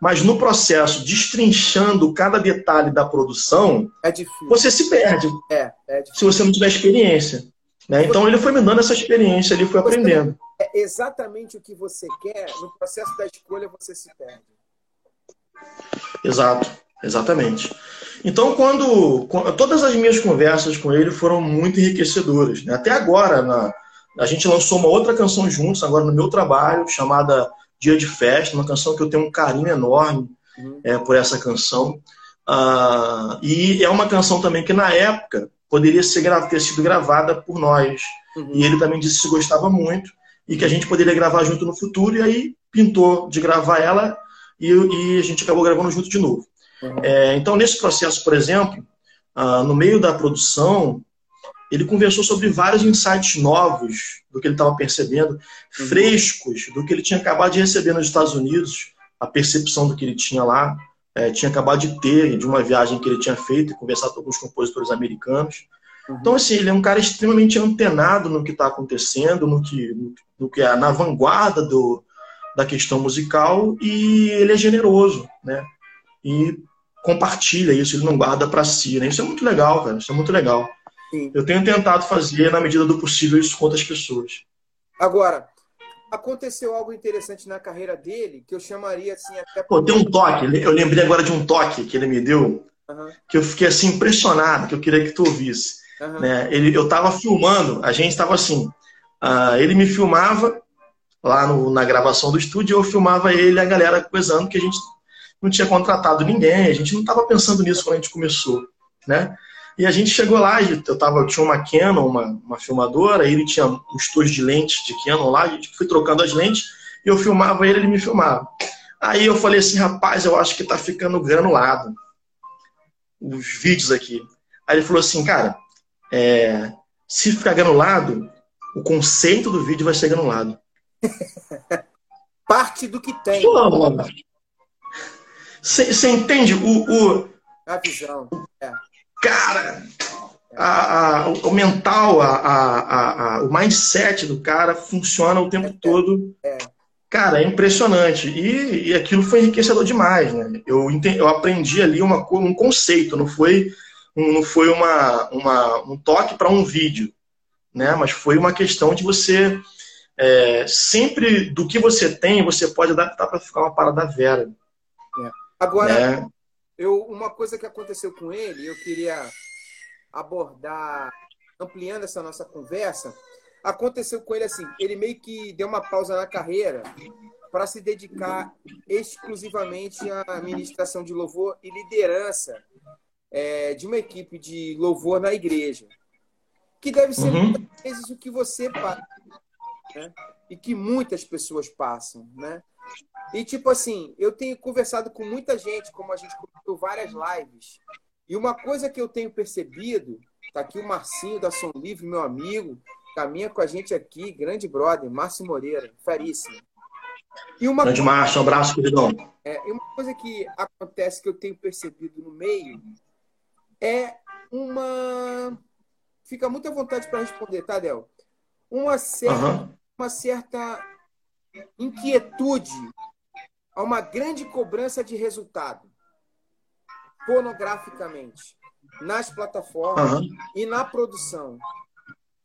Mas no processo, destrinchando cada detalhe da produção, é você se perde. É, é se você não tiver experiência. Né? Então ele foi me dando essa experiência, ele foi aprendendo. É, exatamente o que você quer, no processo da escolha você se perde. Exato, exatamente. Então, quando, todas as minhas conversas com ele foram muito enriquecedoras. Né? Até agora, na, a gente lançou uma outra canção juntos, agora no meu trabalho, chamada Dia de Festa, uma canção que eu tenho um carinho enorme uhum. é, por essa canção. Uh, e é uma canção também que, na época, poderia ser, ter sido gravada por nós. Uhum. E ele também disse que gostava muito e que a gente poderia gravar junto no futuro. E aí pintou de gravar ela e, e a gente acabou gravando junto de novo. Uhum. É, então, nesse processo, por exemplo, uh, no meio da produção, ele conversou sobre vários insights novos do que ele estava percebendo, uhum. frescos do que ele tinha acabado de receber nos Estados Unidos, a percepção do que ele tinha lá, é, tinha acabado de ter, de uma viagem que ele tinha feito e conversado com alguns compositores americanos. Uhum. Então, assim, ele é um cara extremamente antenado no que está acontecendo, no que, no, que é na vanguarda do, da questão musical e ele é generoso, né? E compartilha isso, ele não guarda para si, né? Isso é muito legal, cara, isso é muito legal. Sim. Eu tenho tentado fazer, na medida do possível, isso com outras pessoas. Agora, aconteceu algo interessante na carreira dele que eu chamaria assim até. Pô, tem um toque, eu lembrei agora de um toque que ele me deu, uhum. que eu fiquei assim impressionado, que eu queria que tu ouvisse. Uhum. Né? Ele, eu estava filmando, a gente estava assim, uh, ele me filmava lá no, na gravação do estúdio, eu filmava ele e a galera coisando que a gente não tinha contratado ninguém, a gente não estava pensando nisso quando a gente começou, né? E a gente chegou lá, eu, tava, eu tinha uma Canon, uma, uma filmadora, ele tinha uns tons de lentes de Canon lá, a gente foi trocando as lentes, e eu filmava ele, ele me filmava. Aí eu falei assim, rapaz, eu acho que tá ficando granulado os vídeos aqui. Aí ele falou assim, cara, é, se ficar granulado, o conceito do vídeo vai ser granulado. Parte do que tem. Você entende o, o. A visão. É. Cara, a, a, o mental, a, o mindset do cara funciona o tempo todo. É. Cara, é impressionante. E, e aquilo foi enriquecedor demais, né? Eu, entendi, eu aprendi ali uma, um conceito, não foi, um, não foi uma, uma um toque para um vídeo, né? Mas foi uma questão de você é, sempre do que você tem, você pode adaptar para ficar uma parada vera. É. Agora, né? Eu, uma coisa que aconteceu com ele, eu queria abordar, ampliando essa nossa conversa, aconteceu com ele assim, ele meio que deu uma pausa na carreira para se dedicar exclusivamente à ministração de louvor e liderança é, de uma equipe de louvor na igreja. Que deve ser uhum. muitas vezes o que você passa né? e que muitas pessoas passam, né? E tipo assim, eu tenho conversado com muita gente, como a gente comentou várias lives, e uma coisa que eu tenho percebido, tá aqui o Marcinho da Som Livre, meu amigo, caminha com a gente aqui, grande brother, Márcio Moreira, feríssimo. E uma grande coisa, Márcio, um abraço, queridão. É, e uma coisa que acontece que eu tenho percebido no meio é uma. Fica muita vontade para responder, tá, Del? Uma certa uhum uma certa inquietude, a uma grande cobrança de resultado, pornograficamente, nas plataformas uhum. e na produção.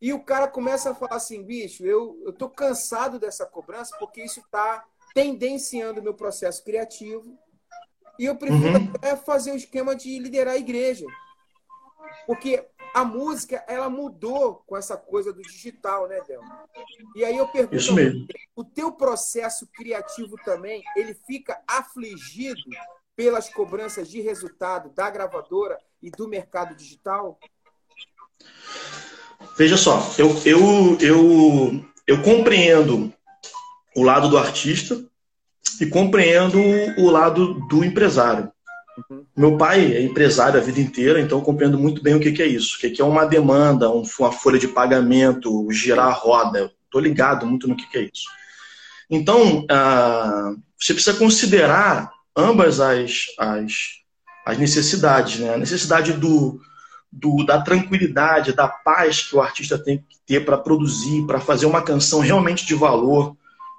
E o cara começa a falar assim, bicho, eu, eu tô cansado dessa cobrança porque isso está tendenciando o meu processo criativo e eu prefiro uhum. até fazer o esquema de liderar a igreja. Porque a música ela mudou com essa coisa do digital, né, Del? E aí eu pergunto, Isso mesmo. o teu processo criativo também, ele fica afligido pelas cobranças de resultado da gravadora e do mercado digital? Veja só, eu, eu, eu, eu compreendo o lado do artista e compreendo o lado do empresário. Uhum. Meu pai é empresário a vida inteira, então eu compreendo muito bem o que, que é isso. O que, que é uma demanda, um, uma folha de pagamento, girar a roda. Estou ligado muito no que, que é isso. Então, ah, você precisa considerar ambas as, as, as necessidades. Né? A necessidade do, do, da tranquilidade, da paz que o artista tem que ter para produzir, para fazer uma canção realmente de valor,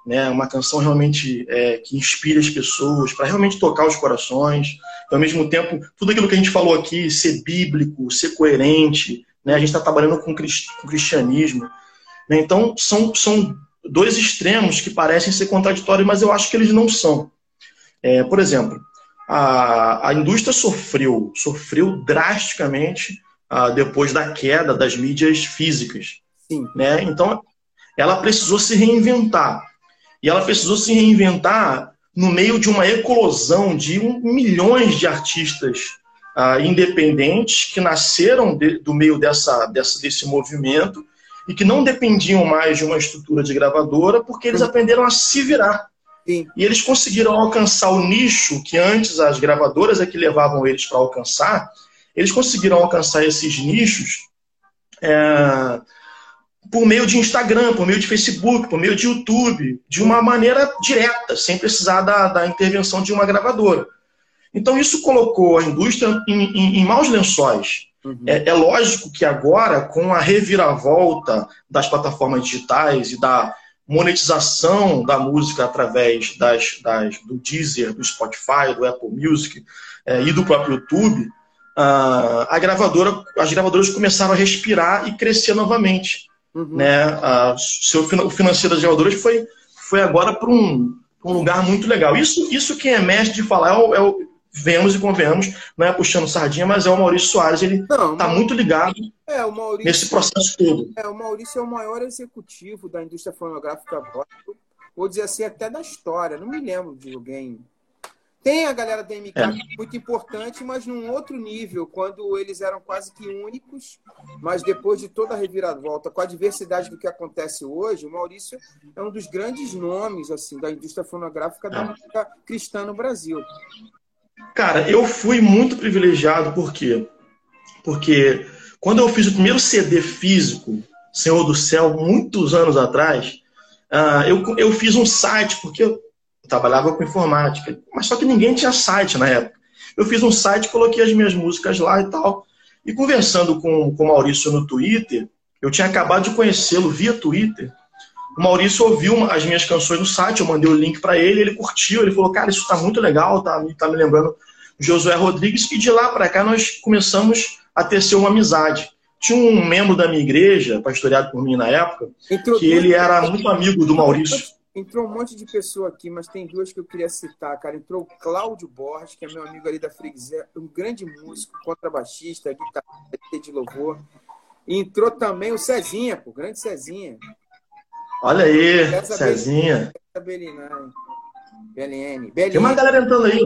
né? uma canção realmente é, que inspire as pessoas, para realmente tocar os corações. Então, ao mesmo tempo, tudo aquilo que a gente falou aqui, ser bíblico, ser coerente, né? a gente está trabalhando com, com cristianismo. Né? Então, são, são dois extremos que parecem ser contraditórios, mas eu acho que eles não são. É, por exemplo, a, a indústria sofreu, sofreu drasticamente ah, depois da queda das mídias físicas. Sim. Né? Então, ela precisou se reinventar. E ela precisou se reinventar no meio de uma eclosão de um, milhões de artistas ah, independentes que nasceram de, do meio dessa, dessa, desse movimento e que não dependiam mais de uma estrutura de gravadora porque eles aprenderam a se virar. Sim. E eles conseguiram alcançar o nicho que antes as gravadoras é que levavam eles para alcançar. Eles conseguiram alcançar esses nichos é, por meio de Instagram, por meio de Facebook, por meio de YouTube, de uma maneira direta, sem precisar da, da intervenção de uma gravadora. Então, isso colocou a indústria em, em, em maus lençóis. Uhum. É, é, lógico que agora, com a reviravolta das plataformas digitais e da monetização da música através das, das, do Deezer, do Spotify, do Apple Music é, e do próprio YouTube, a gravadora, as gravadoras começaram a respirar e crescer novamente. Uhum. Né? A, seu, o financeiro das gravadoras foi, foi agora para um, um lugar muito legal. Isso, isso quem é mestre de falar é o, é o vemos e convenhamos, não é puxando sardinha, mas é o Maurício Soares, ele está muito ligado é, Maurício, nesse processo todo. É, o Maurício é o maior executivo da indústria fonográfica, vou dizer assim, até da história, não me lembro de alguém tem a galera da MK é. muito importante, mas num outro nível, quando eles eram quase que únicos, mas depois de toda a reviravolta, com a diversidade do que acontece hoje, o Maurício é um dos grandes nomes assim da indústria fonográfica da música cristã no Brasil. Cara, eu fui muito privilegiado, por quê? Porque quando eu fiz o primeiro CD físico, Senhor do Céu, muitos anos atrás, uh, eu, eu fiz um site, porque trabalhava com informática, mas só que ninguém tinha site na época. Eu fiz um site, coloquei as minhas músicas lá e tal. E conversando com, com o Maurício no Twitter, eu tinha acabado de conhecê-lo via Twitter. O Maurício ouviu as minhas canções no site, eu mandei o link para ele, ele curtiu, ele falou: Cara, isso está muito legal, tá, tá me lembrando Josué Rodrigues. E de lá para cá nós começamos a tecer uma amizade. Tinha um membro da minha igreja, pastoreado por mim na época, que ele era muito amigo do Maurício. Entrou um monte de pessoa aqui, mas tem duas que eu queria citar, cara. Entrou o Cláudio Borges, que é meu amigo ali da Freguesia, um grande músico, contrabaixista, guitarrista de louvor. E entrou também o Cezinha, pô, grande Cezinha. Olha aí, Essa Cezinha. Belinai. BLN. Tem uma galera entrando aí.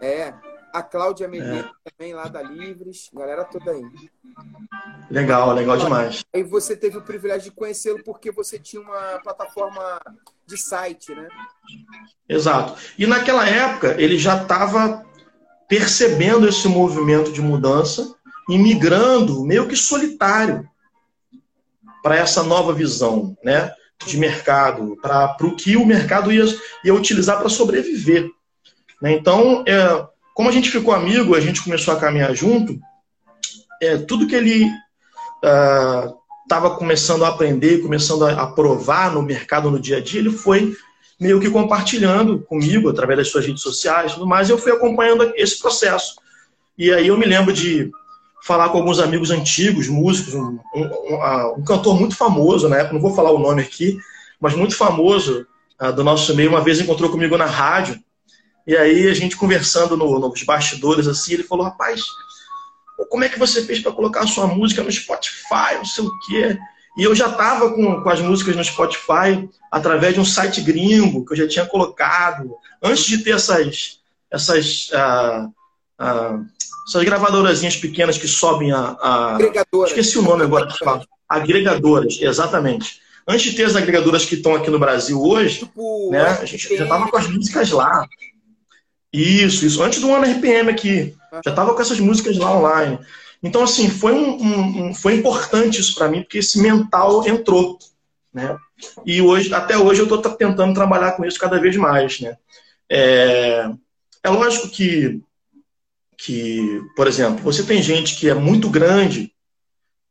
É. A Cláudia Medeiros é. também, lá da Livres. Galera toda aí. Legal, legal demais. Aí você teve o privilégio de conhecê-lo porque você tinha uma plataforma de site, né? Exato. E naquela época ele já estava percebendo esse movimento de mudança e migrando meio que solitário para essa nova visão, né? De mercado, para o que o mercado ia, ia utilizar para sobreviver. Né? Então, é, como a gente ficou amigo, a gente começou a caminhar junto, é, tudo que ele estava ah, uh, começando a aprender, começando a, provar no mercado no dia a dia, ele foi meio que compartilhando comigo através das suas redes sociais, tudo mais. Eu fui acompanhando esse processo. E aí eu me lembro de falar com alguns amigos antigos, músicos, um, um, um, ah, cantor muito famoso na época, não vou falar o nome aqui, mas muito famoso uh, do nosso meio, uma vez encontrou comigo na rádio. E aí a gente conversando no, nos bastidores assim, ele falou: "Rapaz, como é que você fez para colocar a sua música no Spotify, não sei o quê. E eu já estava com, com as músicas no Spotify através de um site gringo que eu já tinha colocado, antes de ter essas, essas, uh, uh, essas gravadorazinhas pequenas que sobem a. a... Esqueci o nome agora que fala. Agregadoras, exatamente. Antes de ter as agregadoras que estão aqui no Brasil hoje, tipo, né, a gente já estava com as músicas lá. Isso, isso. Antes do ano RPM aqui. Já estava com essas músicas lá online. Então, assim, foi, um, um, um foi importante isso para mim, porque esse mental entrou. Né? E hoje, até hoje eu estou tentando trabalhar com isso cada vez mais. Né? É, é lógico que, que, por exemplo, você tem gente que é muito grande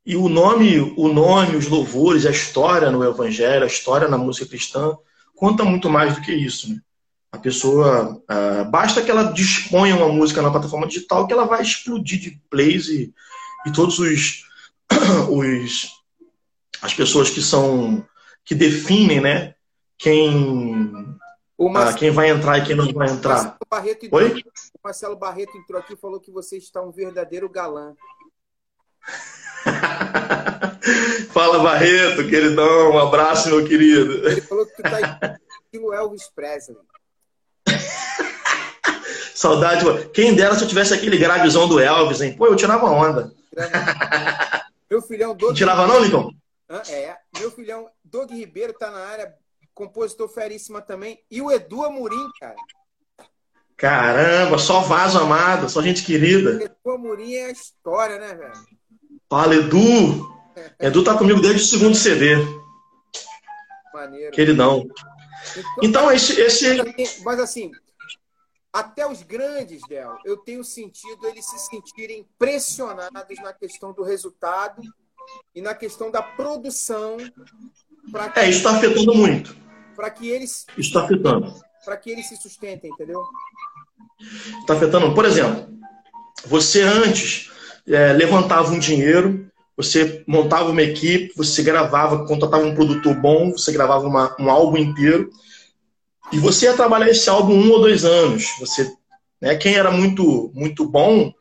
e o nome, o nome, os louvores, a história no Evangelho, a história na música cristã conta muito mais do que isso. Né? A pessoa. Uh, basta que ela disponha uma música na plataforma digital que ela vai explodir de plays e, e todos os, os. as pessoas que são. que definem, né? quem, ah, quem vai entrar e quem não vai entrar. Barreto entrou, Oi? O Marcelo Barreto entrou aqui e falou que você está um verdadeiro galã. Fala, Barreto, queridão. Um abraço, meu querido. Ele falou que tu tá estilo Elvis Presley. Saudade. Quem dera se eu tivesse aquele gravizão do Elvis, hein? Pô, eu tirava onda. Meu filhão Doug. Tirava não, Lincoln? É. Meu filhão Doug Ribeiro tá na área, compositor feríssima também. E o Edu Amorim, cara. Caramba, só vaso amado, só gente querida. O Edu Amorim é a história, né, velho? Fala, Edu! Edu tá comigo desde o segundo CD. Maneiro. Queridão. Então, então esse, esse. Mas assim, até os grandes, Del, eu tenho sentido eles se sentirem pressionados na questão do resultado e na questão da produção. Que, é, isso está afetando muito. Para que eles. Isso está afetando. Para que eles se sustentem, entendeu? Está afetando. Por exemplo, você antes é, levantava um dinheiro, você montava uma equipe, você gravava, contratava um produtor bom, você gravava uma, um álbum inteiro e você ia trabalhar esse álbum um ou dois anos. Você, né, quem era muito muito bom,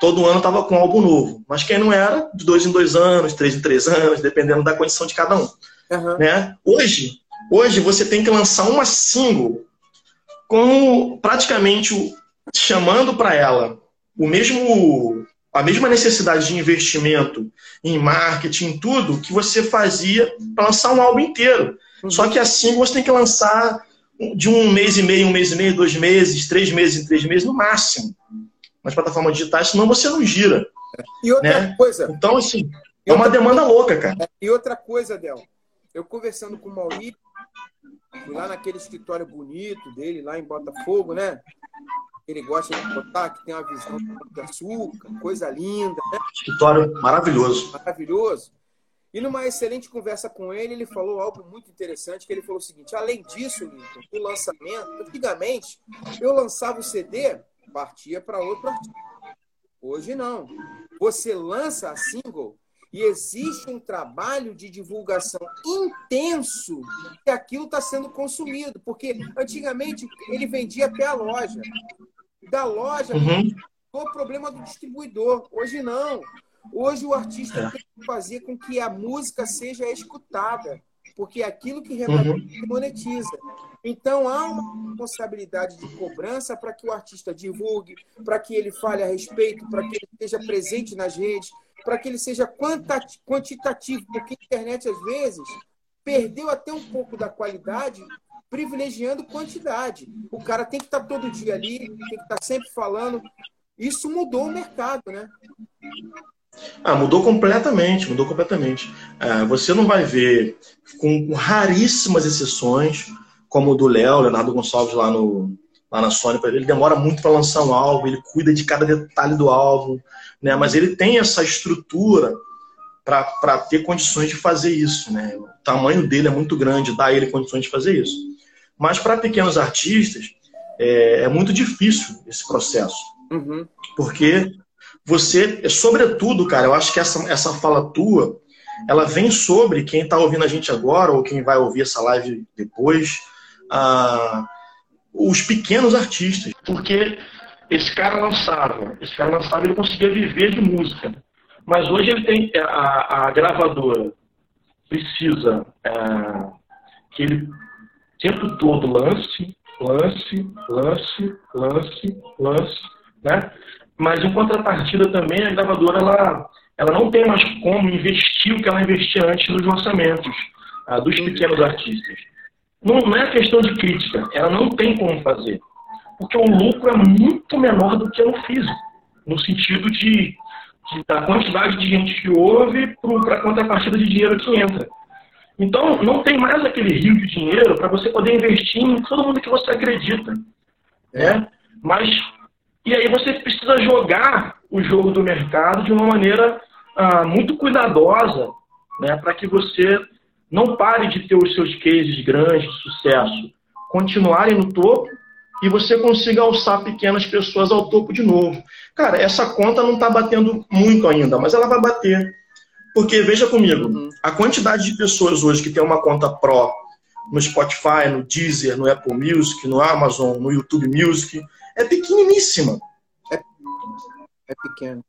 todo ano estava com um álbum novo. Mas quem não era, de dois em dois anos, três em três anos, dependendo da condição de cada um. Uhum. Né? Hoje, hoje você tem que lançar uma single com praticamente chamando para ela o mesmo a mesma necessidade de investimento em marketing, em tudo, que você fazia para lançar um álbum inteiro. Uhum. Só que assim você tem que lançar de um mês e meio, um mês e meio, dois meses, três meses em três meses, no máximo, nas plataformas digitais, senão você não gira. E outra né? coisa. Então, assim, é uma demanda coisa, louca, cara. E outra coisa, Del, eu conversando com o Maurício, lá naquele escritório bonito dele, lá em Botafogo, né? Ele gosta de botar, que tem uma visão de açúcar, coisa linda. Né? Escritório maravilhoso. Maravilhoso. E numa excelente conversa com ele, ele falou algo muito interessante, que ele falou o seguinte, além disso, Lincoln, o lançamento, antigamente, eu lançava o CD, partia para outro artista. Hoje não. Você lança a single e existe um trabalho de divulgação intenso que aquilo está sendo consumido. Porque antigamente ele vendia até a loja. Da loja, uhum. o problema do distribuidor. Hoje não. Hoje o artista é. tem que fazer com que a música seja escutada, porque é aquilo que uhum. monetiza. Então há uma responsabilidade de cobrança para que o artista divulgue, para que ele fale a respeito, para que ele esteja presente nas redes, para que ele seja quantitativo, porque a internet às vezes perdeu até um pouco da qualidade privilegiando quantidade. O cara tem que estar todo dia ali, tem que estar sempre falando. Isso mudou o mercado, né? Ah, mudou completamente, mudou completamente. Ah, você não vai ver, com raríssimas exceções, como o do Léo, Leonardo Gonçalves lá, no, lá na Sony, ele demora muito para lançar um álbum, ele cuida de cada detalhe do álbum, né? mas ele tem essa estrutura para ter condições de fazer isso. Né? O tamanho dele é muito grande, dá ele condições de fazer isso. Mas para pequenos artistas, é, é, muito difícil esse processo. Uhum. Porque você, sobretudo, cara, eu acho que essa, essa fala tua, ela vem sobre quem está ouvindo a gente agora ou quem vai ouvir essa live depois, ah, os pequenos artistas. Porque esse cara lançava, esse cara lançava, ele conseguia viver de música. Mas hoje ele tem a, a gravadora precisa é, que ele tempo todo lance, lance, lance, lance, lance, né? mas em contrapartida também a gravadora ela, ela não tem mais como investir o que ela investia antes nos lançamentos ah, dos pequenos artistas. Não, não é questão de crítica, ela não tem como fazer, porque o lucro é muito menor do que no físico, no sentido de, de da quantidade de gente que ouve para a contrapartida de dinheiro que entra. Então, não tem mais aquele rio de dinheiro para você poder investir em todo mundo que você acredita. Né? Mas e aí você precisa jogar o jogo do mercado de uma maneira ah, muito cuidadosa, né, para que você não pare de ter os seus cases grandes de sucesso continuarem no topo e você consiga alçar pequenas pessoas ao topo de novo. Cara, essa conta não está batendo muito ainda, mas ela vai bater. Porque, veja comigo, uhum. a quantidade de pessoas hoje que tem uma conta Pro no Spotify, no Deezer, no Apple Music, no Amazon, no YouTube Music. É pequeniníssima. É, é pequeno.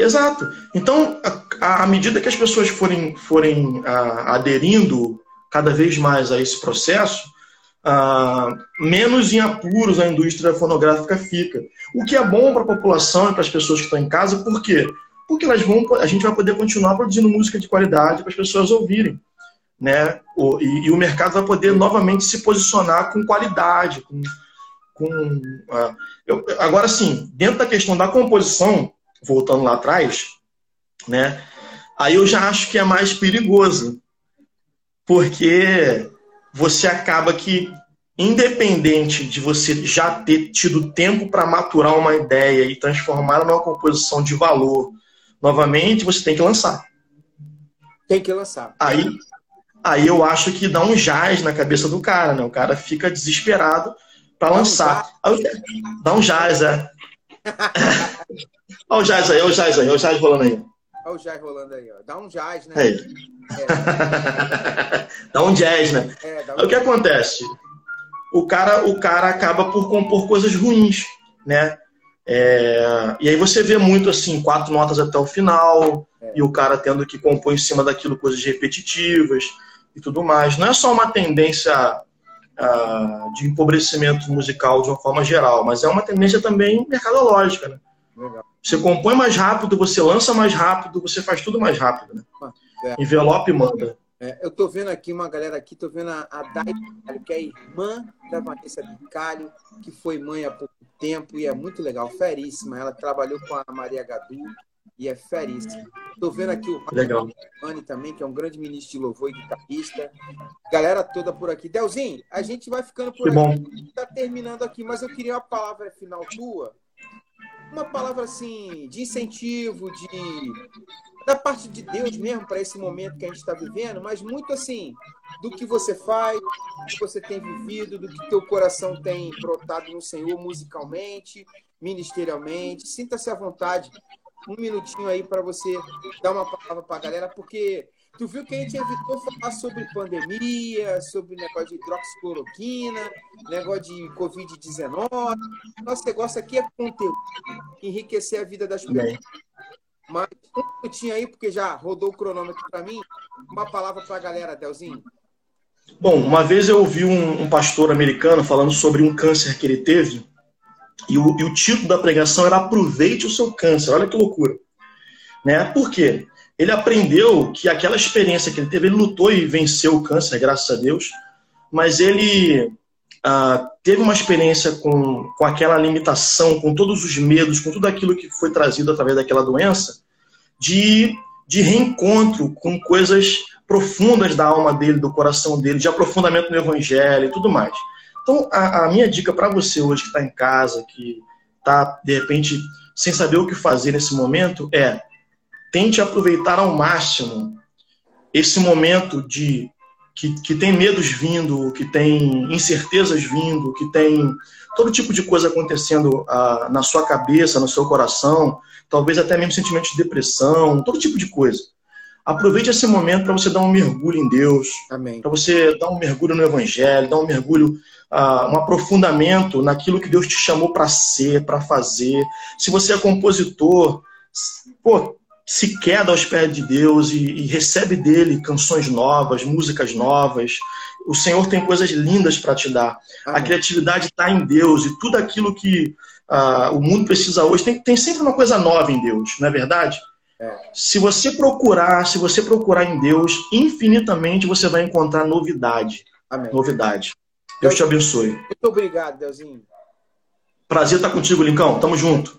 Exato. Então, à medida que as pessoas forem, forem a, aderindo cada vez mais a esse processo, a, menos em apuros a indústria fonográfica fica. O que é bom para a população e para as pessoas que estão em casa, por quê? Porque elas vão, a gente vai poder continuar produzindo música de qualidade para as pessoas ouvirem. Né? O, e, e, o mercado vai poder novamente se posicionar com qualidade. Com, com, uh, eu, agora, sim, dentro da questão da composição, voltando lá atrás, né? Aí eu já acho que é mais perigoso, porque você acaba que, independente de você já ter tido tempo para maturar uma ideia e transformá-la numa composição de valor, novamente você tem que lançar. Tem que lançar. Aí, aí eu acho que dá um jazz na cabeça do cara, né? O cara fica desesperado para lançar. Um dá um jazz, é. Olha o jazz aí, olha o jazz aí, olha o jazz rolando aí. Olha o jazz rolando aí, ó. Dá um jazz, né? É. É. dá um jazz, né? É, um... O que acontece? O cara, o cara acaba por compor coisas ruins, né? É... E aí você vê muito assim, quatro notas até o final, é. e o cara tendo que compor em cima daquilo coisas repetitivas e tudo mais. Não é só uma tendência uh, de empobrecimento musical de uma forma geral, mas é uma tendência também mercadológica, né? Legal. Você compõe mais rápido, você lança mais rápido, você faz tudo mais rápido, né? É. Envelope manda. É, eu tô vendo aqui uma galera aqui, tô vendo a, a Dai, que é irmã da Vanessa Bicalho, que foi mãe há pouco tempo e é muito legal, feríssima. Ela trabalhou com a Maria Gadu e é feríssima. Tô vendo aqui o legal. Rani também, que é um grande ministro de louvor e guitarrista. Galera toda por aqui. Delzinho, a gente vai ficando por que aqui. Bom. Tá terminando aqui, mas eu queria uma palavra final tua uma palavra assim de incentivo, de da parte de Deus mesmo para esse momento que a gente está vivendo, mas muito assim do que você faz, do que você tem vivido, do que teu coração tem brotado no Senhor musicalmente, ministerialmente. Sinta-se à vontade. Um minutinho aí para você dar uma palavra para a galera, porque Tu viu que a gente evitou falar sobre pandemia, sobre negócio de hidroxicloroquina, negócio de Covid-19. Nosso negócio aqui é conteúdo, enriquecer a vida das pessoas. Mas um minutinho aí, porque já rodou o cronômetro para mim. Uma palavra para a galera, Delzinho. Bom, uma vez eu ouvi um, um, pastor americano falando sobre um câncer que ele teve, e o, e o título da pregação era Aproveite o seu câncer. Olha que loucura. Né? Por quê? Ele aprendeu que aquela experiência que ele teve, ele lutou e venceu o câncer, graças a Deus, mas ele ah, teve uma experiência com, com aquela limitação, com todos os medos, com tudo aquilo que foi trazido através daquela doença, de, de reencontro com coisas profundas da alma dele, do coração dele, de aprofundamento no evangelho e tudo mais. Então, a, a minha dica para você hoje que está em casa, que está, de repente, sem saber o que fazer nesse momento, é tente aproveitar ao máximo esse momento de que, que tem medos vindo, que tem incertezas vindo, que tem todo tipo de coisa acontecendo ah, na sua cabeça, no seu coração, talvez até mesmo sentimentos de depressão, todo tipo de coisa. Aproveite esse momento para você dar um mergulho em Deus, para você dar um mergulho no Evangelho, dar um mergulho, uh, um aprofundamento naquilo que Deus te chamou para ser, para fazer. Se você é compositor, pô, se queda aos pés de Deus e, e recebe dele canções novas, músicas novas. O Senhor tem coisas lindas para te dar. A criatividade está em Deus e tudo aquilo que uh, o mundo precisa hoje tem, tem sempre uma coisa nova em Deus, não é verdade? É. Se você procurar, se você procurar em Deus, infinitamente você vai encontrar novidade. Amém. Novidade. Deus te abençoe. Muito obrigado, Deusinho. Prazer estar contigo, Lincão. Tamo junto.